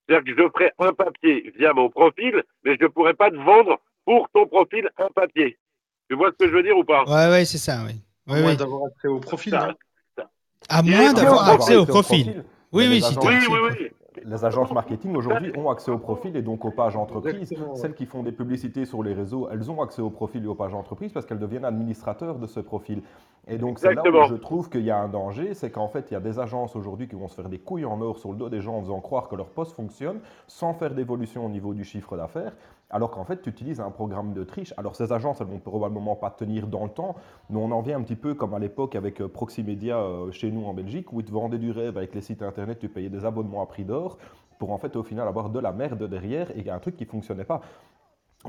C'est-à-dire que je ferai un papier via mon profil, mais je ne pourrais pas te vendre pour ton profil un papier. Tu vois ce que je veux dire ou pas? Ouais, ouais, c'est ça, oui. À moins d'avoir accès au profil. Ça, ça. À moins d'avoir accès au profil. Oui, oui, si oui, oui, oui les agences marketing aujourd'hui ont accès au profil et donc aux pages entreprises. Celles qui font des publicités sur les réseaux, elles ont accès au profil et aux pages entreprises parce qu'elles deviennent administrateurs de ce profil. Et donc c'est là où je trouve qu'il y a un danger, c'est qu'en fait il y a des agences aujourd'hui qui vont se faire des couilles en or sur le dos des gens en faisant croire que leur poste fonctionne sans faire d'évolution au niveau du chiffre d'affaires alors qu'en fait, tu utilises un programme de triche. Alors, ces agences, elles vont probablement pas tenir dans le temps, mais on en vient un petit peu comme à l'époque avec Proximedia euh, chez nous en Belgique, où ils te vendaient du rêve avec les sites internet, tu payais des abonnements à prix d'or pour en fait au final avoir de la merde derrière et un truc qui fonctionnait pas.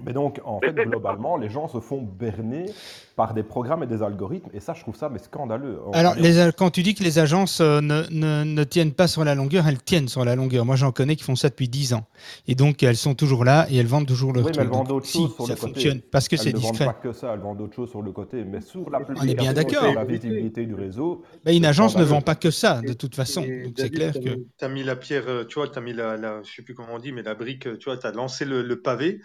Mais donc, en fait, globalement, les gens se font berner par des programmes et des algorithmes, et ça, je trouve ça mais scandaleux. Alors, les, quand tu dis que les agences euh, ne, ne, ne, tiennent pas sur la longueur, elles tiennent sur la longueur. Moi, j'en connais qui font ça depuis 10 ans. Et donc, elles sont toujours là et elles vendent toujours leur oui, truc. Mais elles vendent d'autres si, choses sur ça le fonctionne côté. parce que c'est elles discret. ne vendent pas que ça, elles vendent d'autres choses sur le côté. Mais sur la On est bien d'accord. la visibilité du réseau. Mais une agence ne vend pas que ça, de toute façon. Donc, c'est clair que. Tu as mis la pierre, tu vois, tu as mis la, la, je sais plus comment on dit, mais la brique, tu vois, tu as lancé le, le pavé.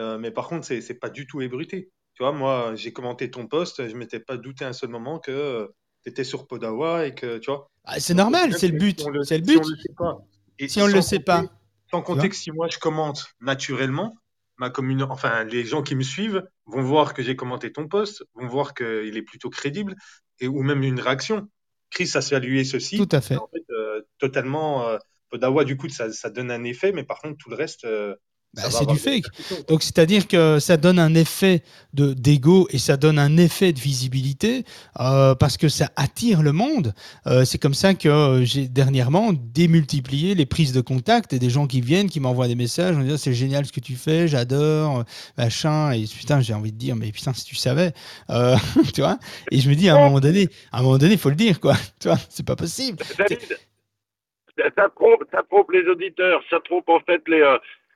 Euh, mais par contre, c'est c'est pas du tout ébruité. Tu vois, moi, j'ai commenté ton post, je m'étais pas douté un seul moment que euh, tu étais sur Podawa et que, tu vois. Ah, c'est normal, c'est le but. Si c'est le but. Si on le sait pas. Et si on le sait pas. Sans compter que si moi je commente naturellement, ma commune, enfin, les gens qui me suivent vont voir que j'ai commenté ton post, vont voir qu'il est plutôt crédible et ou même une réaction Chris a salué ceci. Tout à fait. En fait, euh, totalement, Podawa, du coup, ça, ça donne un effet, mais par contre, tout le reste. euh, Bah, c'est du fake. Donc c'est-à-dire que ça donne un effet de d'ego et ça donne un effet de visibilité euh, parce que ça attire le monde. Euh, c'est comme ça que euh, j'ai dernièrement démultiplié les prises de contact et des gens qui viennent, qui m'envoient des messages en disant c'est génial ce que tu fais, j'adore, euh, machin. Et putain, j'ai envie de dire mais putain si tu savais, Euh, tu vois. Et je me dis à un moment donné, à un moment donné, il faut le dire quoi. Tu vois, c'est pas possible. David, ça, ça trompe, ça trompe les auditeurs, ça trompe en fait les.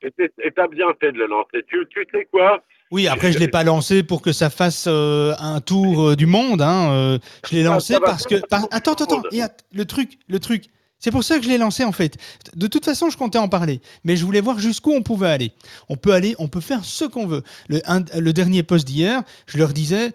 Et t'as bien fait de le lancer. Tu, tu sais quoi Oui, après, je ne l'ai pas lancé pour que ça fasse euh, un tour euh, du monde. Hein. euh, je l'ai lancé parce que. par- Attends, attends, attends. Le truc, le truc. C'est pour ça que je l'ai lancé en fait. De toute façon, je comptais en parler, mais je voulais voir jusqu'où on pouvait aller. On peut aller, on peut faire ce qu'on veut. Le, un- le dernier post d'hier, je leur disais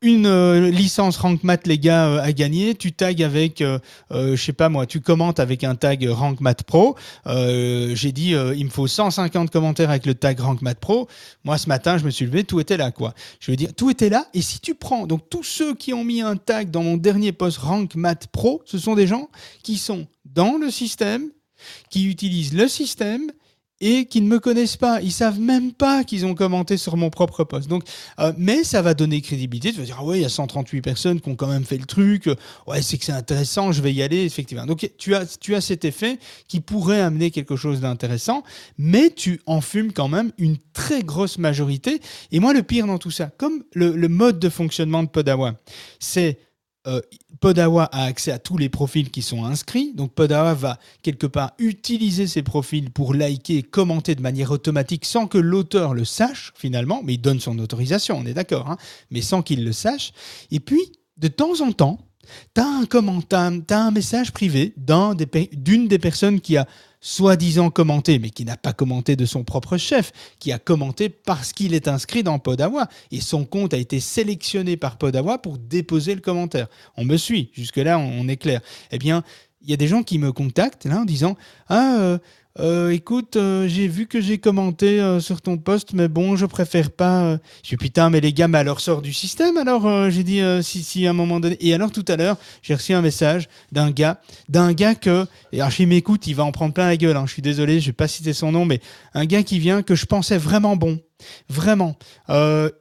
une euh, licence Rank Math les gars euh, à. Tu tags avec, euh, euh, je sais pas moi, tu commentes avec un tag Rank Math Pro. Euh, J'ai dit il me faut 150 commentaires avec le tag Rank Math Pro. Moi, ce matin, je me suis levé, tout était là, quoi. Je veux dire, tout était là. Et si tu prends, donc tous ceux qui ont mis un tag dans mon dernier post Rank Math Pro, ce sont des gens qui sont dans le système, qui utilisent le système et qui ne me connaissent pas. Ils savent même pas qu'ils ont commenté sur mon propre post. Donc, euh, mais ça va donner crédibilité. Tu vas dire, ah ouais, il y a 138 personnes qui ont quand même fait le truc. Ouais, c'est que c'est intéressant, je vais y aller, effectivement. Donc, tu as, tu as cet effet qui pourrait amener quelque chose d'intéressant, mais tu en fumes quand même une très grosse majorité. Et moi, le pire dans tout ça, comme le, le mode de fonctionnement de Podawa, c'est euh, Podawa a accès à tous les profils qui sont inscrits. Donc Podawa va quelque part utiliser ces profils pour liker et commenter de manière automatique sans que l'auteur le sache finalement, mais il donne son autorisation, on est d'accord, hein, mais sans qu'il le sache. Et puis, de temps en temps, tu as un un message privé d'une des personnes qui a soi-disant commenté, mais qui n'a pas commenté de son propre chef, qui a commenté parce qu'il est inscrit dans Podawa. Et son compte a été sélectionné par Podawa pour déposer le commentaire. On me suit, jusque-là, on, est clair. Eh bien, il y a des gens qui me contactent là en disant Ah, euh, euh, écoute, euh, j'ai vu que j'ai commenté euh, sur ton post, mais bon, je préfère pas. Je dis putain, mais les gars, mais alors sort du système. Alors, j'ai dit si, si à un moment donné. Et alors tout à l'heure, j'ai reçu un message d'un gars, d'un gars que. Et alors, s'il m'écoute, il va en prendre plein la gueule. hein, je suis désolé, je vais pas citer son nom, mais un gars qui vient que je pensais vraiment bon. Vraiment.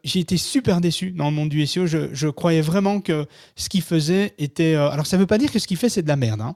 J'ai été super déçu dans le monde du SEO. Je, croyais vraiment que ce qu'il faisait était. alors, ça veut pas dire que ce qu'il fait, c'est de la merde. hein.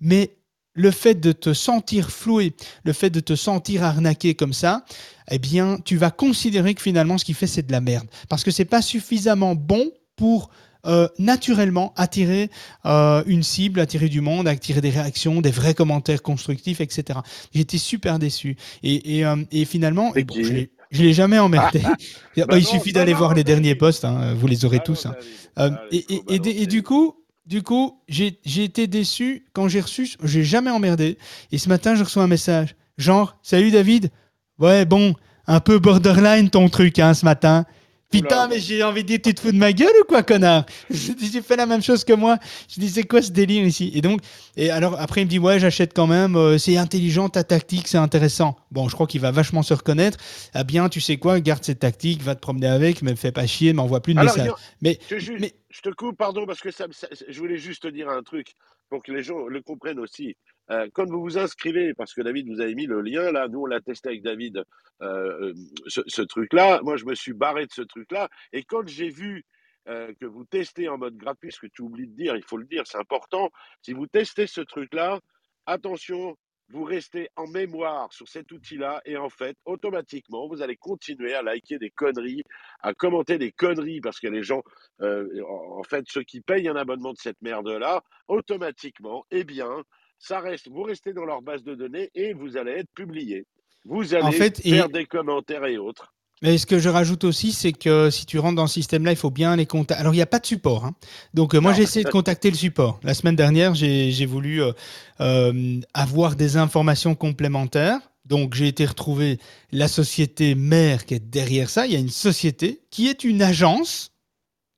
Mais le fait de te sentir floué, le fait de te sentir arnaqué comme ça, eh bien, tu vas considérer que finalement, ce qu'il fait, c'est de la merde. Parce que c'est pas suffisamment bon pour euh, naturellement attirer euh, une cible, attirer du monde, attirer des réactions, des vrais commentaires constructifs, etc. J'étais super déçu. Et, et, euh, et finalement, bon, je l'ai- je l'ai jamais emmerdé. Bah, Bah il non, suffit d'aller non, voir les derniers posts, hein, vous les aurez Ah tous. hein. Ah, et, du coup, du coup, j'ai été déçu quand j'ai reçu. J'ai jamais emmerdé. Et ce matin, je reçois un message. Genre, salut David. Ouais, bon, un peu borderline ton truc, hein, ce matin. Putain, mais j'ai envie de dire, tu te fous de ma gueule ou quoi, connard? J'ai fait la même chose que moi. Je dis, c'est quoi ce délire ici? Et donc, et alors après, il me dit, ouais, j'achète quand même. euh, c'est intelligent, ta tactique, c'est intéressant. Bon, je crois qu'il va vachement se reconnaître. Ah bien, tu sais quoi, garde cette tactique, va te promener avec, mais fais pas chier, m'envoie plus de Alors, messages. Mais, je, ju- mais je te coupe, pardon, parce que ça, ça- je voulais juste te dire un truc pour que les gens le comprennent aussi. Euh, quand vous vous inscrivez, parce que David vous avez mis le lien là, nous on l'a testé avec David, euh, euh, ce, truc-là. Moi, je me suis barré de ce truc-là. Et quand j'ai vu euh, que vous testez en mode gratuit, ce que tu oublies de dire, il faut le dire, c'est important. Si vous testez ce truc-là, attention, vous restez en mémoire sur cet outil-là et en fait, automatiquement, vous allez continuer à liker des conneries, à commenter des conneries parce que les gens, euh, en en fait, ceux qui payent un abonnement de cette merde-là, automatiquement, eh bien, ça reste, vous restez dans leur base de données et vous allez être publié. Vous allez En fait, et- faire des commentaires et autres. Mais ce que je rajoute aussi, c'est que si tu rentres dans ce système-là, il faut bien les contacter. Alors, il n'y a pas de support. hein. Donc, euh, moi, j'ai essayé de contacter le support. La semaine dernière, j'ai j'ai voulu euh, euh, avoir des informations complémentaires. Donc, j'ai été retrouver la société mère qui est derrière ça. Il y a une société qui est une agence.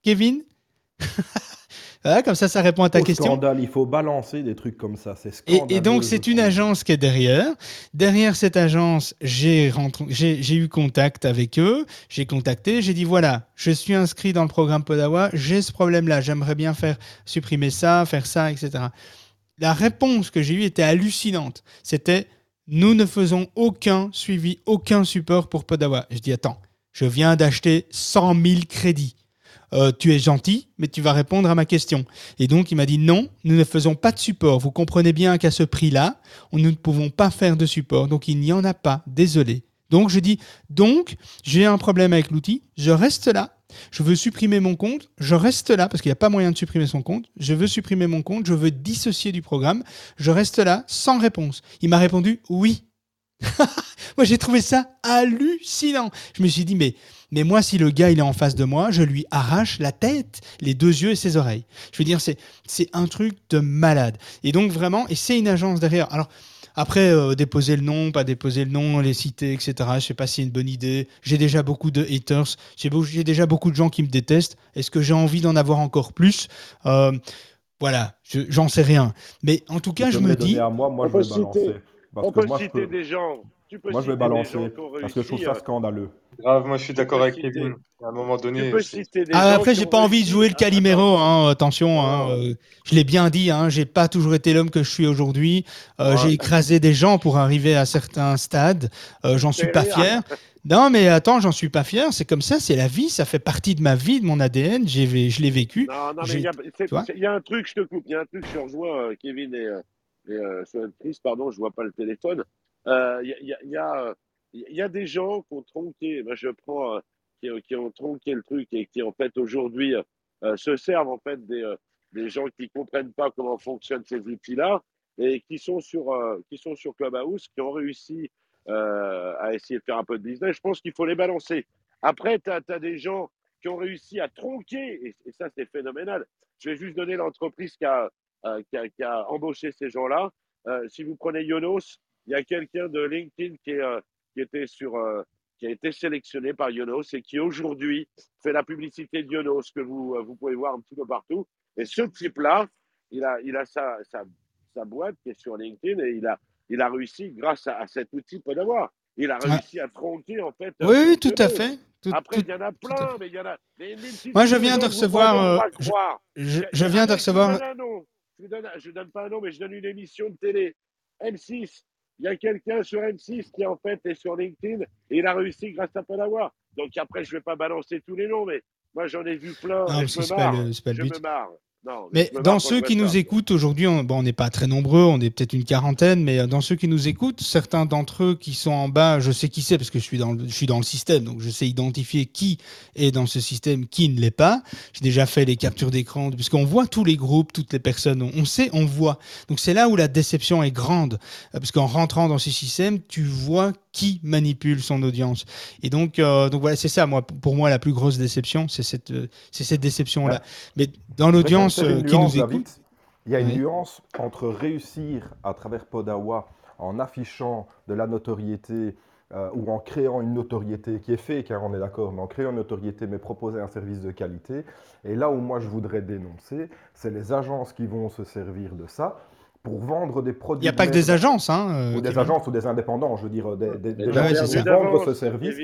Kevin Voilà, comme ça, ça répond à ta question. scandale, il faut balancer des trucs comme ça. C'est Et, scandaleux. et donc, c'est une agence qui est derrière. Derrière cette agence, j'ai eu contact avec eux. J'ai contacté, j'ai dit voilà, je suis inscrit dans le programme Podawa, j'ai ce problème-là, j'aimerais bien faire supprimer ça, faire ça, etc. La réponse que j'ai eue était hallucinante. C'était nous ne faisons aucun suivi, aucun support pour Podawa. Je dis attends, je viens d'acheter 100 000 crédits. Euh, tu es gentil, mais tu vas répondre à ma question. Et donc, il m'a dit non, nous ne faisons pas de support. Vous comprenez bien qu'à ce prix-là, nous ne pouvons pas faire de support. Donc, il n'y en a pas. Désolé. Donc, je dis donc, j'ai un problème avec l'outil. Je reste là. Je veux supprimer mon compte. Je reste là parce qu'il n'y a pas moyen de supprimer son compte. Je veux supprimer mon compte. Je veux dissocier du programme. Je reste là sans réponse. Il m'a répondu oui. Moi, j'ai trouvé ça hallucinant. Je me suis dit, mais, mais moi, si le gars, il est en face de moi, je lui arrache la tête, les deux yeux et ses oreilles. Je veux dire, c'est, c'est un truc de malade. Et donc, vraiment, et c'est une agence derrière. Alors, après, euh, déposer le nom, pas déposer le nom, les citer, etc. Je sais pas si c'est une bonne idée. J'ai déjà beaucoup de haters. J'ai, déjà beaucoup de gens qui me détestent. Est-ce que j'ai envie d'en avoir encore plus? Euh, Voilà, je- j'en sais rien. Mais en tout cas, je me dis. à moi, moi On je peut vais balancer. citer- Parce on que peut moi, je citer peux- des gens. Tu peux Moi, je vais balancer parce que je trouve ça euh, scandaleux. Grave, moi je suis d'accord avec citer- Kevin. À un moment donné, Tu peux c'est- citer des Ah, après, j'ai pas envie de jouer le Calimero, hein, attention. hein, Non. euh, je l'ai bien dit, hein, j'ai pas toujours été l'homme que je suis aujourd'hui. Euh, Ouais. J'ai écrasé des gens pour arriver à certains stades. Euh, j'en suis pas fier. Non, mais attends, j'en suis pas fier. C'est comme ça, c'est la vie. Ça fait partie de ma vie, de mon ADN. J'ai, je l'ai vécu. Non, non, mais J'ai- il y, a, y un truc, je te coupe, il y a un truc, je rejoins, euh, Kevin et, et euh, sur Chris, pardon, je vois pas le téléphone. Euh, Il y, a, il y, a, il y, a, euh, il y a des gens qui ont tronqué, moi je prends, euh, qui, qui ont tronqué le truc et qui en fait aujourd'hui euh, euh, se servent en fait des, euh, des gens qui comprennent pas comment fonctionnent ces outils-là et qui sont sur, euh, qui sont sur Clubhouse, qui ont réussi euh, à essayer de faire un peu de business. Je pense qu'il faut les balancer. Après, tu as, des gens qui ont réussi à tronquer, et, ça, c'est phénoménal. Je vais juste donner l'entreprise qui a, euh, qui, a, embauché ces gens-là. Euh, si vous prenez Yonos, il y a quelqu'un de LinkedIn qui, est, euh, qui, était sur, euh, qui a été sélectionné par Yonos et qui aujourd'hui fait la publicité de Yonos que vous, euh, vous pouvez voir un petit peu partout. Et ce type-là, il a, il a sa, sa, sa boîte qui est sur LinkedIn et il a, il a réussi grâce à, à cet outil d'avoir. Il a Ouais. réussi à tronquer en fait. Oui, tout à fait. Tout- Après, il y en a plein, mais il y en a. Moi, je viens de recevoir, euh, je- viens de recevoir. Je ne donne, je donne pas un nom, mais je donne une émission de télé. M6. Il y a quelqu'un sur M6 qui, en fait, est sur LinkedIn et il a réussi grâce à Palawa. Donc après, je ne vais pas balancer tous les noms, mais moi, j'en ai vu plein Non, et je me c'est pas marre. le- c'est pas le je me marre. Non, Mais dans ceux qui nous écoutent aujourd'hui, on bon, n'est pas très nombreux, on est peut-être une quarantaine, mais euh, dans ceux qui nous écoutent, certains d'entre eux qui sont en bas, je sais qui c'est parce que je suis dans le, je suis dans le système, donc je sais identifier qui est dans ce système, qui ne l'est pas. J'ai déjà fait les captures d'écran, parce qu'on voit tous les groupes, toutes les personnes, on, on sait, on voit. Donc c'est là où la déception est grande, euh, parce qu'en rentrant dans ce système, tu vois qui manipule son audience. Et donc, euh, donc voilà, c'est ça, moi, pour moi, la plus grosse déception, c'est cette, euh, c'est cette déception-là. Mais dans l'audience euh, qui nuance, nous David. écoute, Il y a une Oui. nuance entre réussir à travers Podawa en affichant de la notoriété euh, ou en créant une notoriété qui est fake, hein, on est d'accord, mais en créant une notoriété, mais proposer un service de qualité. Et là où moi je voudrais dénoncer, c'est les agences qui vont se servir de ça pour vendre des il produits. n'y a pas que de des agences, hein, euh, Ou des agences ou des indépendants, je veux dire, des, des- des gens qui vendre ce service.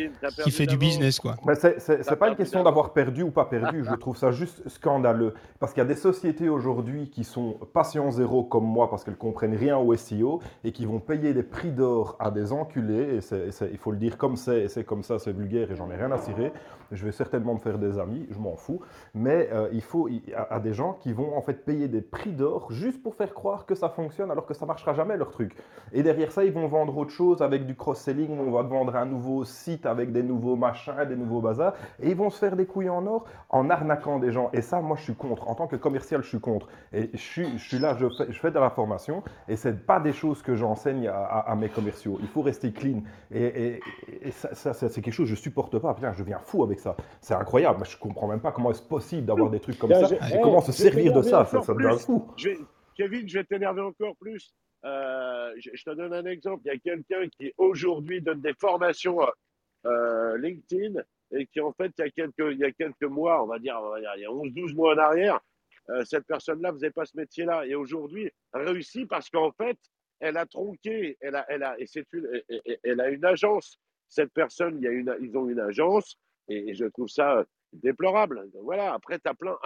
Qui fait du business, quoi. Mais c'est pas une question d'avoir perdu ou pas perdu, je trouve ça juste scandaleux. Parce qu'il y a des sociétés aujourd'hui qui sont patient zéro comme moi parce qu'elles comprennent rien au SEO et qui vont payer des prix d'or à des enculés, et c'est- c'est- il faut le dire comme c'est, et c'est comme ça, c'est vulgaire et j'en ai rien à cirer. Je vais certainement me faire des amis, je m'en fous. Mais euh, il faut il- à, à des gens qui vont en fait payer des prix d'or juste pour faire croire que ça fonctionne alors que ça marchera jamais leur truc. Et derrière ça, ils vont vendre autre chose avec du cross-selling, on va vendre un nouveau site avec des nouveaux machins, des nouveaux bazars, et ils vont se faire des couilles en or en arnaquant des gens. Et ça, moi, je suis contre. En tant que commercial, je suis contre. Et je suis, je suis là, je fais, je fais de la formation, et c'est pas des choses que j'enseigne à, à- à mes commerciaux. Il faut rester clean. Et, et- et ça, ça, ça, c'est quelque chose que je supporte pas. Putain, je deviens fou avec ça. C'est incroyable. Je comprends même pas comment est-ce possible d'avoir des trucs comme ça. Et eh, comment se je vais servir de ça. Ça, ça fou. Je Kevin, je vais t'énerver encore plus. Euh, je, te donne un exemple. Il y a quelqu'un qui aujourd'hui donne des formations euh, LinkedIn et qui en fait, il y, a quelques, mois, on va dire, il y a 11-12 mois en arrière, euh, cette personne-là faisait pas ce métier-là et aujourd'hui réussit parce qu'en fait, elle a tronqué, elle a, elle a, et c'est une, elle a une agence. Cette personne, il y a une, ils ont une agence et, je trouve ça déplorable. Voilà. Après, tu as plein.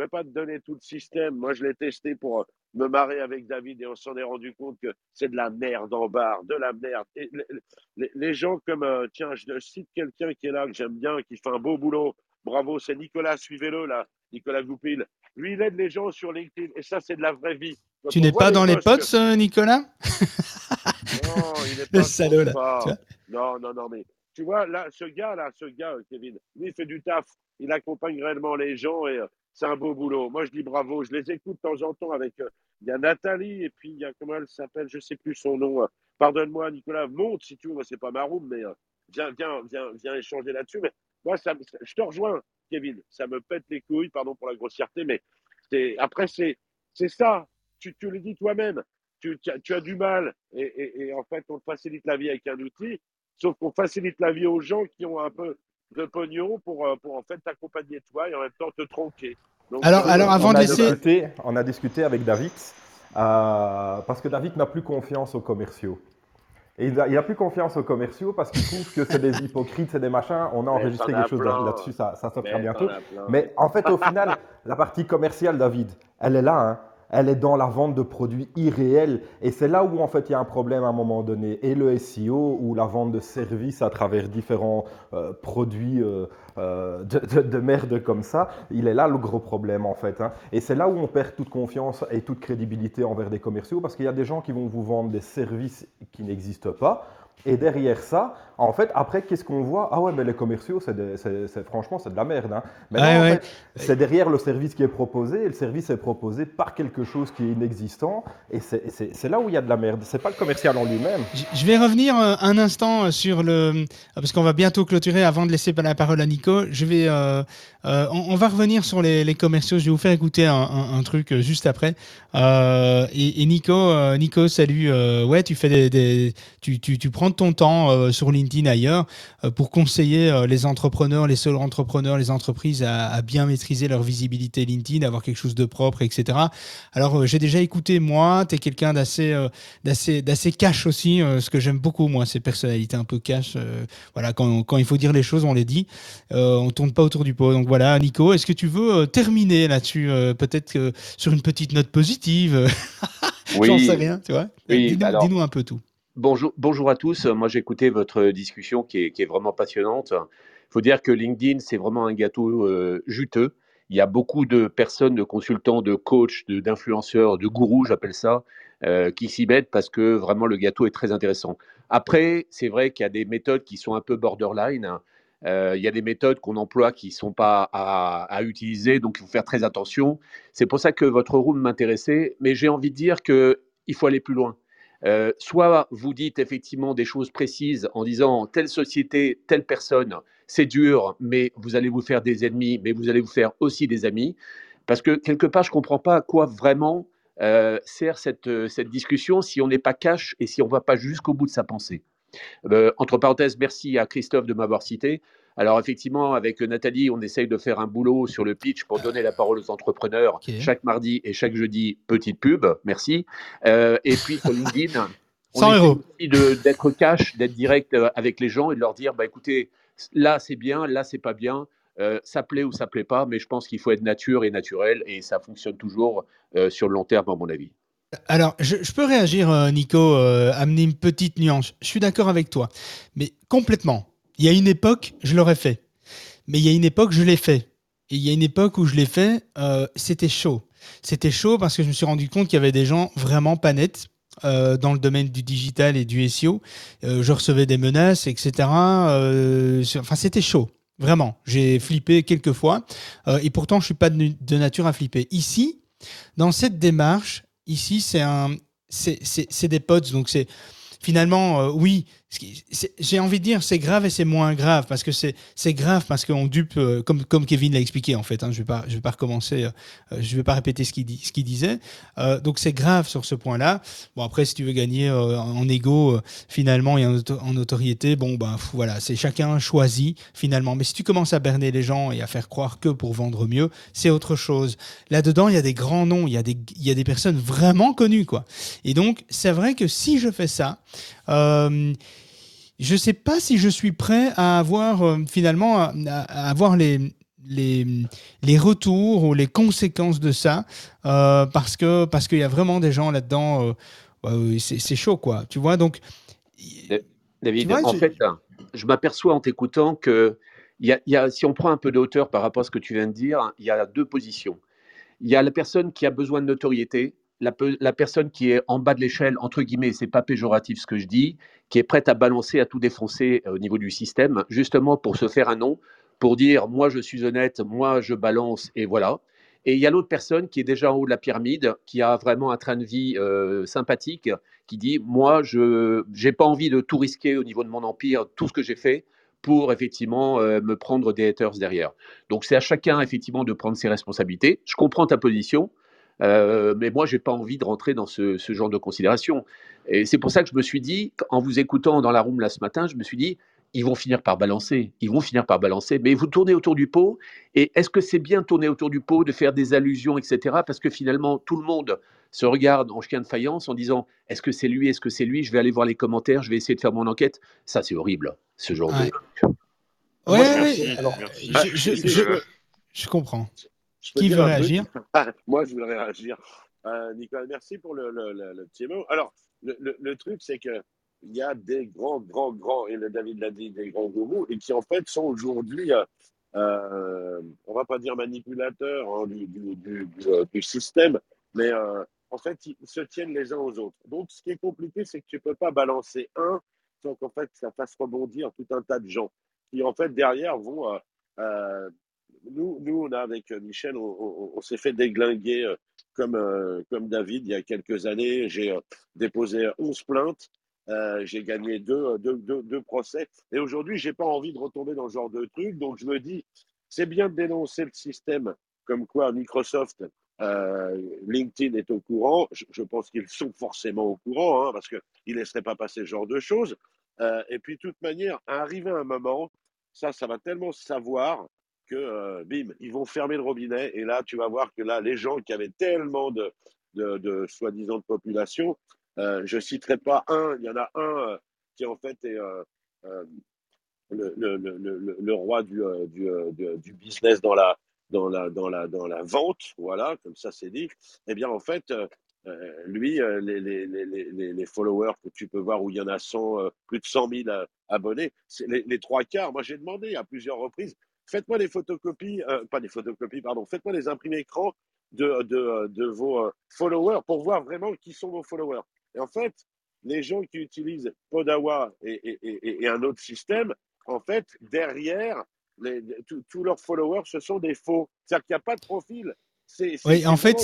Ne vais pas te donner tout le système. Moi, je l'ai testé pour me marrer avec David et on s'en est rendu compte que c'est de la merde en barre, de la merde. Et les, gens comme, euh, tiens, je cite quelqu'un qui est là, que j'aime bien, qui fait un beau boulot. Bravo, c'est Nicolas, suivez-le là, Nicolas Goupil. Lui, il aide les gens sur LinkedIn et ça, c'est de la vraie vie. tu n'es pas dans les potes, Nicolas? Non, il est pas. Le salaud là. Non, non, non, mais tu vois, là, ce gars là, ce gars, Kevin, lui, il fait du taf. Il accompagne réellement les gens et euh, c'est un beau boulot. Moi, je dis bravo. Je les écoute de temps en temps avec. Euh, il y a Nathalie et puis il y a comment elle s'appelle, je sais plus son nom. Euh, pardonne-moi, Nicolas. Monte si tu veux. C'est pas ma room, mais euh, viens, viens, viens, échanger là-dessus. Mais moi, je te rejoins, Kevin. Ça me pète les couilles, pardon pour la grossièreté, mais après c'est ça. Tu, le dis toi-même. Tu, tu, as, du mal et, et, en fait, on te facilite la vie avec un outil. Sauf qu'on facilite la vie aux gens qui ont un peu de pognon pour, euh, pour en fait t'accompagner toi et en même temps te tronquer. alors, alors avant de laisser... on a discuté avec David, euh, parce que David n'a plus confiance aux commerciaux. Et il n'a plus confiance aux commerciaux parce qu'il trouve que c'est des hypocrites, c'est des machins. On a enregistré quelque chose là-dessus, ça, ça sortira bientôt. Mais en fait, au final, la partie commerciale, David, elle est là. Hein elle est dans la vente de produits irréels. Et c'est là où en fait il y a un problème à un moment donné. Et le SEO ou la vente de services à travers différents euh, produits euh, euh, de, merde comme ça, il est là le gros problème en fait. Hein. Et c'est là où on perd toute confiance et toute crédibilité envers des commerciaux parce qu'il y a des gens qui vont vous vendre des services qui n'existent pas et derrière ça, en fait, après, qu'est-ce qu'on voit? Ah ouais, mais les commerciaux, c'est franchement, c'est de la merde. Hein. Mais en fait, c'est derrière le service qui est proposé, et le service est proposé par quelque chose qui est inexistant, et c'est là où il y a de la merde. C'est pas le commercial en lui-même. Je vais revenir euh, un instant sur le, parce qu'on va bientôt clôturer avant de laisser la parole à Nico. Je vais, euh, euh, on, va revenir sur les, commerciaux. Je vais vous faire écouter un, truc juste après. Et, Nico, Nico, salut. ouais, tu fais des, tu, tu, tu prends ton temps euh, sur LinkedIn ailleurs euh, pour conseiller euh, les entrepreneurs, les seuls entrepreneurs, les entreprises à, bien maîtriser leur visibilité LinkedIn, avoir quelque chose de propre, etc. Alors j'ai déjà écouté moi, tu es quelqu'un d'assez d'assez d'assez cash aussi, ce que j'aime beaucoup moi, ces personnalités un peu cash. voilà, quand, quand, il faut dire les choses, on les dit. on tourne pas autour du pot. Donc voilà, Nico, est-ce que tu veux terminer là-dessus, peut-être sur une petite note positive? Oui. J'en sais rien, tu vois. Dis-nous un peu tout. Bonjour, à tous. Moi, j'ai écouté votre discussion qui est, vraiment passionnante. Il faut dire que LinkedIn, c'est vraiment un gâteau euh, juteux. Il y a beaucoup de personnes, de consultants, de coachs, d'influenceurs, de, gourous, j'appelle ça, euh, qui s'y mettent parce que vraiment le gâteau est très intéressant. Après, c'est vrai qu'il y a des méthodes qui sont un peu borderline. Euh, il y a des méthodes qu'on emploie qui ne sont pas à, à, utiliser, donc il faut faire très attention. C'est pour ça que votre room m'intéressait, mais j'ai envie de dire qu'il faut aller plus loin. Euh, soit vous dites effectivement des choses précises en disant telle société, telle personne, c'est dur, mais vous allez vous faire des ennemis, mais vous allez vous faire aussi des amis. Parce que quelque part, je ne comprends pas à quoi vraiment euh, sert cette, cette discussion si on n'est pas cash et si on ne va pas jusqu'au bout de sa pensée. Euh, entre parenthèses, merci à Christophe de m'avoir cité. Alors effectivement, avec Nathalie, on essaye de faire un boulot sur le pitch pour donner la parole aux entrepreneurs chaque mardi et chaque jeudi. Petite pub, merci. Euh, et puis sur LinkedIn, on essaie d'être cash, d'être direct euh, avec les gens et de leur dire, bah écoutez, là c'est bien, là c'est pas bien. Euh, ça plaît ou ça plaît pas, mais je pense qu'il faut être nature et naturel et ça fonctionne toujours sur le long terme, à mon avis. Alors, je, peux réagir, Nico, amener une petite nuance. Je suis d'accord avec toi, mais complètement. Il y a une époque, je l'aurais fait. Mais il y a une époque, je l'ai fait. Et il y a une époque où je l'ai fait, euh, c'était chaud. C'était chaud parce que je me suis rendu compte qu'il y avait des gens vraiment pas nets euh, dans le domaine du digital et du SEO. Euh, je recevais des menaces, etc. enfin, c'était chaud. Vraiment. J'ai flippé quelques fois. et pourtant, je suis pas de, nature à flipper. Ici, dans cette démarche, ici, c'est des potes. Donc, c'est finalement, oui, j'ai envie de dire c'est grave et c'est moins grave parce que c'est grave parce qu'on dupe euh, comme, Kevin l'a expliqué en fait hein, je vais pas je vais pas recommencer euh, je vais pas répéter ce qu'il disait. Euh, donc c'est grave sur ce point là bon après si tu veux gagner en ego finalement et en, en, notoriété bon ben voilà c'est chacun choisi finalement. Mais si tu commences à berner les gens et à faire croire que pour vendre mieux c'est autre chose. Là dedans il y a des grands noms il y a des personnes vraiment connues quoi. Et donc c'est vrai que si je fais ça je ne sais pas si je suis prêt à avoir euh, finalement à, avoir les, les, les, retours ou les conséquences de ça euh, parce que parce qu'il y a vraiment des gens là-dedans. Euh, c'est chaud, quoi. Tu vois, donc. David, en fait, hein, je m'aperçois en t'écoutant que y y a, si on prend un peu de hauteur par rapport à ce que tu viens de dire, il y a deux positions. Il y a la personne qui a besoin de notoriété la, personne qui est en bas de l'échelle, entre guillemets, c'est pas péjoratif ce que je dis, qui est prête à balancer, à tout défoncer euh, au niveau du système, justement pour se faire un nom, pour dire moi je suis honnête, moi je balance et voilà. Et il y a l'autre personne qui est déjà en haut de la pyramide, qui a vraiment un train de vie euh, sympathique, qui dit moi je n'ai pas envie de tout risquer au niveau de mon empire, tout ce que j'ai fait pour effectivement euh, me prendre des haters derrière. Donc c'est à chacun effectivement de prendre ses responsabilités. Je comprends ta position. Euh, mais moi, j'ai pas envie de rentrer dans ce, genre de considération. Et c'est pour ça que je me suis dit, en vous écoutant dans la room là ce matin, je me suis dit, ils vont finir par balancer, ils vont finir par balancer. Mais vous tournez autour du pot. Et est-ce que c'est bien tourner autour du pot, de faire des allusions, etc. Parce que finalement, tout le monde se regarde en chien de faïence en disant, est-ce que c'est lui, est-ce que c'est lui? Je vais aller voir les commentaires, je vais essayer de faire mon enquête. Ça, c'est horrible, ce genre de. Ouais, je comprends. Qui veut réagir? Moi, je voudrais réagir. Euh, Nicolas, merci pour le, le, petit mot. Alors, le, truc, c'est que il y a des grands, grands, grands, et le David l'a dit, des grands gourous, et qui en fait sont aujourd'hui, euh, euh on va pas dire manipulateurs hein, du, du, euh, du, système, mais euh, en fait, ils se tiennent les uns aux autres. Donc, ce qui est compliqué, c'est que tu peux pas balancer un sans qu'en fait, ça fasse rebondir tout un tas de gens qui, en fait, derrière vont nous, nous, on a avec euh, Michel, on, s'est fait déglinguer euh, comme, euh, comme David il y a quelques années. J'ai déposé 11 plaintes. j'ai gagné deux, deux, deux, procès. Et aujourd'hui, j'ai pas envie de retomber dans ce genre de truc. Donc, je me dis, c'est bien de dénoncer le système comme quoi Microsoft, LinkedIn est au courant. Je, pense qu'ils sont forcément au courant hein, parce qu'ils ne laisseraient pas passer ce genre de choses. et puis, de toute manière, arriver à un moment, ça, ça va tellement savoir que, euh, bim, ils vont fermer le robinet. Et là, tu vas voir que là, les gens qui avaient tellement de, de, soi-disant de population, euh, je ne citerai pas un, il y en a un euh, qui en fait est le, le, roi du, du, du, business dans la, dans, la, dans, la, dans la vente, voilà, comme ça c'est dit. Eh bien, en fait, lui, les, les, les, les, followers que tu peux voir où il y en a 100, plus de 100 000 abonnés, les, les trois quarts, moi j'ai demandé à plusieurs reprises, faites-moi des photocopies, euh, pas des photocopies, pardon, faites-moi des imprimés écran de, de, vos euh, followers pour voir vraiment qui sont vos followers. Et en fait, les gens qui utilisent Podawa et, et, un autre système, en fait, derrière, tous leurs followers, ce sont des faux. C'est-à-dire qu'il n'y a pas de profil oui, en fait,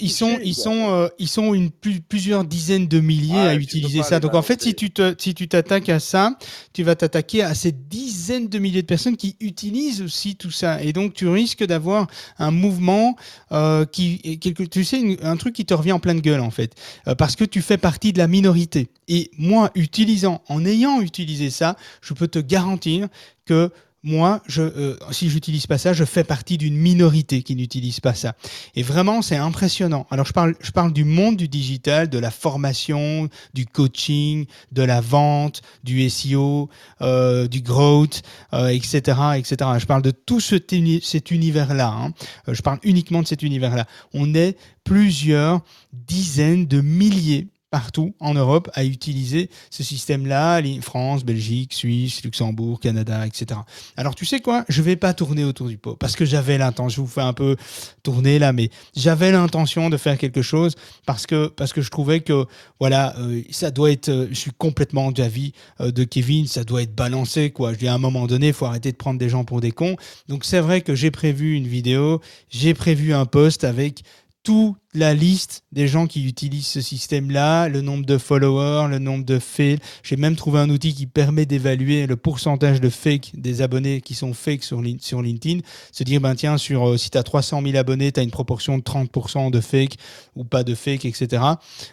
ils sont, ils sont, euh, ils sont une, plusieurs dizaines de milliers à utiliser ça. Donc, en fait, si tu te, si tu t'attaques à ça, tu vas t'attaquer à ces dizaines de milliers de personnes qui utilisent aussi tout ça. Et donc, tu risques d'avoir un mouvement euh, qui, quelque, tu sais, un truc qui te revient en pleine gueule, en fait, euh, parce que tu fais partie de la minorité. Et moi, utilisant, en ayant utilisé ça, je peux te garantir que moi, je, euh, si j'utilise pas ça, je fais partie d'une minorité qui n'utilise pas ça. Et vraiment, c'est impressionnant. Alors, je parle, je parle du monde du digital, de la formation, du coaching, de la vente, du SEO, euh, du growth, euh, etc., etc. Je parle de tout ce, cet univers-là. Hein. Euh, je parle uniquement de cet univers-là. On est plusieurs dizaines de milliers partout en Europe à utiliser ce système-là, France, Belgique, Suisse, Luxembourg, Canada, etc. Alors tu sais quoi, je vais pas tourner autour du pot parce que j'avais l'intention, je vous fais un peu tourner là, mais j'avais l'intention de faire quelque chose parce que parce que je trouvais que voilà, euh, ça doit être, euh, je suis complètement d'avis euh, de Kevin, ça doit être balancé quoi. Je dis à un moment donné, il faut arrêter de prendre des gens pour des cons. Donc c'est vrai que j'ai prévu une vidéo, j'ai prévu un post avec toutes la liste des gens qui utilisent ce système-là, le nombre de followers, le nombre de fails. J'ai même trouvé un outil qui permet d'évaluer le pourcentage de fake des abonnés qui sont fake sur, LinkedIn. Se dire, ben tiens, sur, euh, si tu as 300 000 abonnés, tu as une proportion de 30% de fake ou pas de fake, etc.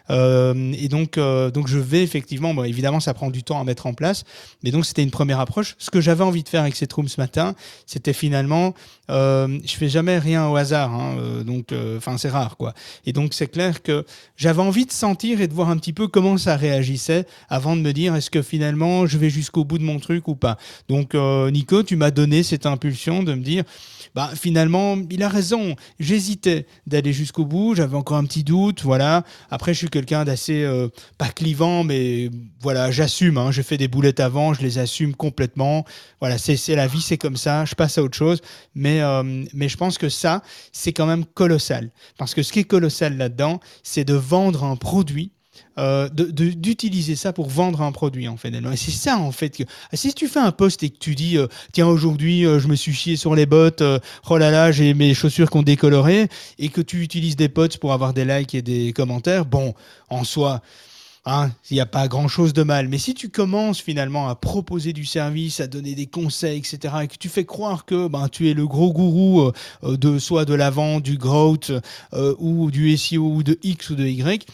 Euh, et donc, euh, donc, je vais effectivement, bon, évidemment, ça prend du temps à mettre en place, mais donc c'était une première approche. Ce que j'avais envie de faire avec cette room ce matin, c'était finalement, je fais jamais rien au hasard, hein, donc, enfin, c'est rare, quoi. Et donc, c'est clair que j'avais envie de sentir et de voir un petit peu comment ça réagissait avant de me dire est-ce que finalement je vais jusqu'au bout de mon truc ou pas. Donc, Nico, tu m'as donné cette impulsion de me dire bah, finalement, il a raison. J'hésitais d'aller jusqu'au bout. J'avais encore un petit doute. Voilà. Après, je suis quelqu'un d'assez euh, pas clivant, mais voilà, j'assume. Hein. J'ai fait des boulettes avant, je les assume complètement. Voilà, c'est la vie, c'est comme ça. Je passe à autre chose. Mais, euh, mais je pense que ça, c'est quand même colossal. Parce que ce qui est colossal là-dedans, c'est de vendre un produit euh, d'utiliser ça pour vendre un produit en fait. C'est ça en fait que si tu fais un post et que tu dis euh, tiens aujourd'hui euh, je me suis chié sur les bottes, oh là là j'ai mes chaussures qu'on décoloré et que tu utilises des posts pour avoir des likes et des commentaires, bon en soi Hein, il n'y a pas grand-chose de mal. Mais si tu commences finalement à proposer du service, à donner des conseils, etc., et que tu fais croire que ben, tu es le gros gourou de soit de la vente, du growth, ou du SEO, ou de X ou de Y,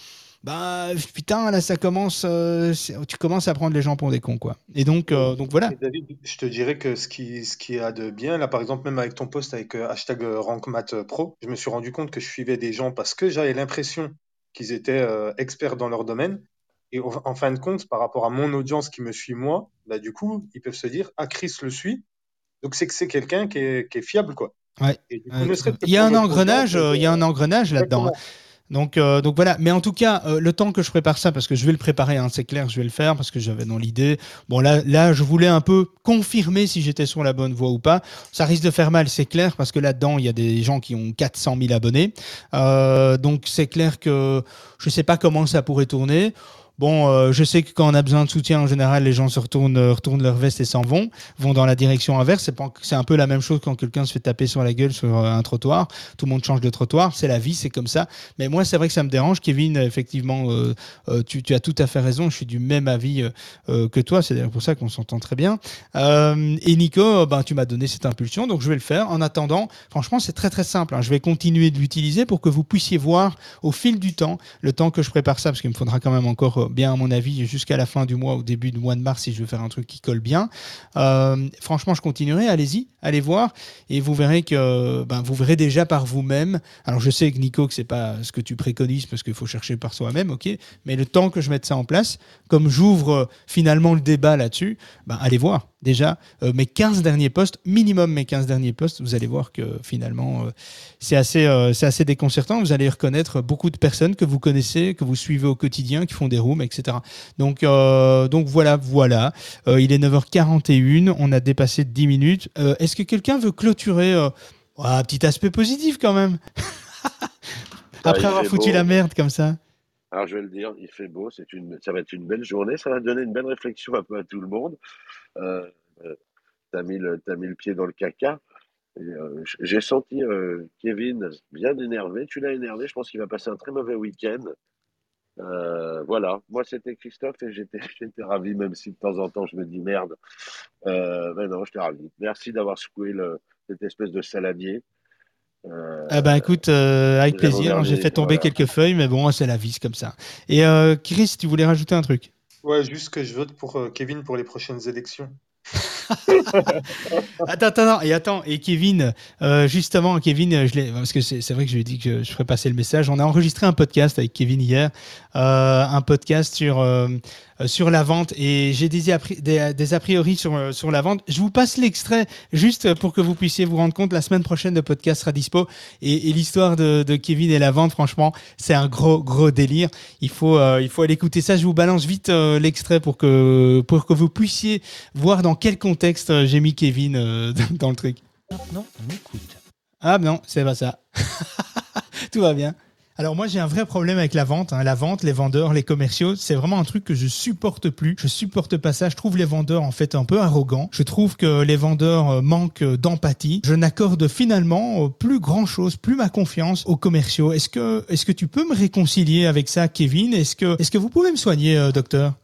bah putain là ça commence euh, tu commences à prendre les gens pour des cons quoi et donc euh, donc voilà David je te dirais que ce qui ce qui a de bien là par exemple même avec ton post avec euh, hashtag RankMathPro je me suis rendu compte que je suivais des gens parce que j'avais l'impression qu'ils étaient experts dans leur domaine et en fin de compte par rapport à mon audience qui me suit moi bah du coup ils peuvent se dire ah Chris le suit donc c'est que c'est quelqu'un qui est, qui est, fiable quoi ouais. il y a un engrenage il y a un engrenage là-dedans hein. Donc, euh, donc voilà. Mais en tout cas, euh, le temps que je prépare ça, parce que je vais le préparer, hein, c'est clair, je vais le faire parce que j'avais dans l'idée. Bon là, là, je voulais un peu confirmer si j'étais sur la bonne voie ou pas. Ça risque de faire mal, c'est clair, parce que là-dedans, il y a des gens qui ont 400 000 abonnés. Euh, donc c'est clair que je sais pas comment ça pourrait tourner. Bon, euh, je sais que quand on a besoin de soutien, en général, les gens se retournent, euh, retournent leur veste et s'en vont, vont dans la direction inverse. C'est un peu la même chose quand quelqu'un se fait taper sur la gueule sur euh, un trottoir. Tout le monde change de trottoir. C'est la vie, c'est comme ça. Mais moi, c'est vrai que ça me dérange. Kevin, effectivement, tu, as tout à fait raison. Je suis du même avis que toi. C'est d'ailleurs pour ça qu'on s'entend très bien. et Nico, ben, tu m'as donné cette impulsion, donc je vais le faire. En attendant, franchement, c'est très très simple. Hein. Je vais continuer de l'utiliser pour que vous puissiez voir au fil du temps, le temps que je prépare ça, parce qu'il me faudra quand même encore bien, à mon avis, jusqu'à la fin du mois, au début du mois de mars, si je veux faire un truc qui colle bien. Euh, franchement, je continuerai. Allez-y, allez voir. Et vous verrez que ben, vous verrez déjà par vous-même. Alors, je sais que Nico, que c'est pas ce que tu préconises parce qu'il faut chercher par soi-même, ok. Mais le temps que je mette ça en place, comme j'ouvre euh, finalement le débat là-dessus, ben, allez voir déjà euh, mes 15 derniers postes, minimum mes 15 derniers postes, vous allez voir que finalement euh, c'est assez, euh, c'est assez déconcertant. Vous allez reconnaître beaucoup de personnes que vous connaissez, que vous suivez au quotidien, qui font des rooms, etc. Donc, donc voilà, voilà. il est 9h41, on a dépassé 10 minutes. Est-ce que quelqu'un veut clôturer un petit aspect positif quand même Après avoir foutu la merde comme ça alors je vais le dire, il fait beau, c'est une, ça va être une belle journée, ça va donner une belle réflexion un peu à tout le monde. Euh, t'as mis, le, mis le pied dans le caca. Euh, j'ai senti euh, Kevin bien énervé. Tu l'as énervé. Je pense qu'il va passer un très mauvais week-end. voilà. Moi, c'était Christophe et j'étais, ravi, même si de temps en temps je me dis merde. mais non, j'étais ravi. Merci d'avoir secoué le, cette espèce de saladier. ah bah écoute, avec plaisir. J'ai fait tomber quelques feuilles, mais bon, c'est la vis comme ça. Et Chris, tu voulais rajouter un truc? Ouais, juste que je vote pour euh, Kevin pour les prochaines élections. attends, attends, et attends, et Kevin, euh, justement, Kevin, je parce que c'est vrai que je lui ai dit que je ferais passer le message. On a enregistré un podcast avec Kevin hier, euh, un podcast sur euh, sur la vente et j'ai des, des, a priori sur, euh, sur la vente. Je vous passe l'extrait juste pour que vous puissiez vous rendre compte. La semaine prochaine, le podcast sera dispo et, l'histoire de, Kevin et la vente, franchement, c'est un gros, gros délire. Il faut, euh, il faut aller écouter ça. Je vous balance vite l'extrait pour que, pour que vous puissiez voir dans quel contexte j'ai mis Kevin dans le truc. Maintenant, on écoute. Ah non, c'est pas ça. Tout va bien. Alors moi j'ai un vrai problème avec la vente, hein. la vente, les vendeurs, les commerciaux, c'est vraiment un truc que je supporte plus. Je supporte pas ça. Je trouve les vendeurs en fait un peu arrogants. Je trouve que les vendeurs euh, manquent d'empathie. Je n'accorde finalement euh, plus grand chose, plus ma confiance aux commerciaux. Est-ce que est-ce que tu peux me réconcilier avec ça, Kevin? Est-ce que est-ce que vous pouvez me soigner, euh, docteur?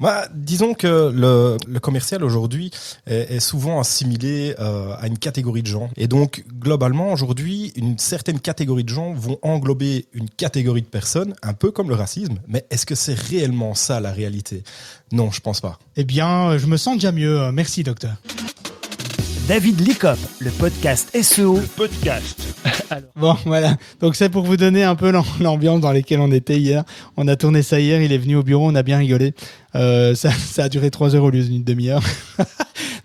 Bah, disons que le, le commercial aujourd'hui est, est, souvent assimilé euh, à une catégorie de gens. Et donc, globalement, aujourd'hui, une certaine catégorie de gens vont englober une catégorie de personnes, un peu comme le racisme. Mais est-ce que c'est réellement ça la réalité? Non, je pense pas. Eh bien, je me sens déjà mieux. Merci, docteur. David Licop, le podcast SEO. Le podcast. Alors. Bon, voilà. Donc, c'est pour vous donner un peu l'ambiance dans laquelle on était hier. On a tourné ça hier, il est venu au bureau, on a bien rigolé. Euh, ça, ça, a duré trois heures au lieu d'une demi-heure.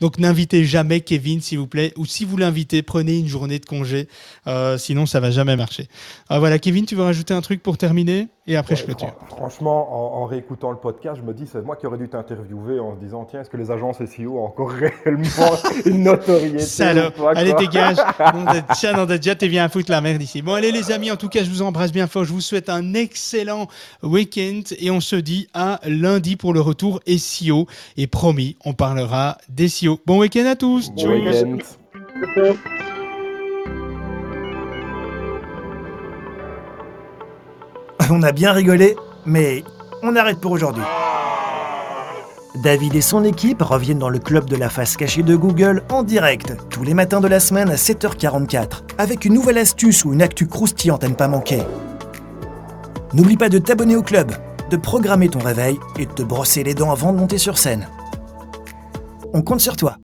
Donc n'invitez jamais Kevin, s'il vous plaît. Ou si vous l'invitez, prenez une journée de congé. Euh, sinon, ça va jamais marcher. Euh, voilà, Kevin, tu veux rajouter un truc pour terminer? Et après, ouais, je clôture. Franchement, en, en, réécoutant le podcast, je me dis, c'est moi qui aurais dû t'interviewer en se disant, tiens, est-ce que les agences SEO ont encore réellement une notoriété Salaud. Allez, dégage. Tiens, non, déjà, t'es bien à foutre la merde ici. Bon, allez, les amis, en tout cas, je vous embrasse bien fort. Je vous souhaite un excellent week-end et on se dit à lundi pour le retour SEO. Et promis, on parlera des SEO. Bon week-end à tous. Bon week-end. On a bien rigolé, mais on arrête pour aujourd'hui. David et son équipe reviennent dans le club de la face cachée de Google en direct, tous les matins de la semaine à 7h44, avec une nouvelle astuce ou une actu croustillante à ne pas manquer. N'oublie pas de t'abonner au club, de programmer ton réveil et de te brosser les dents avant de monter sur scène. On compte sur toi.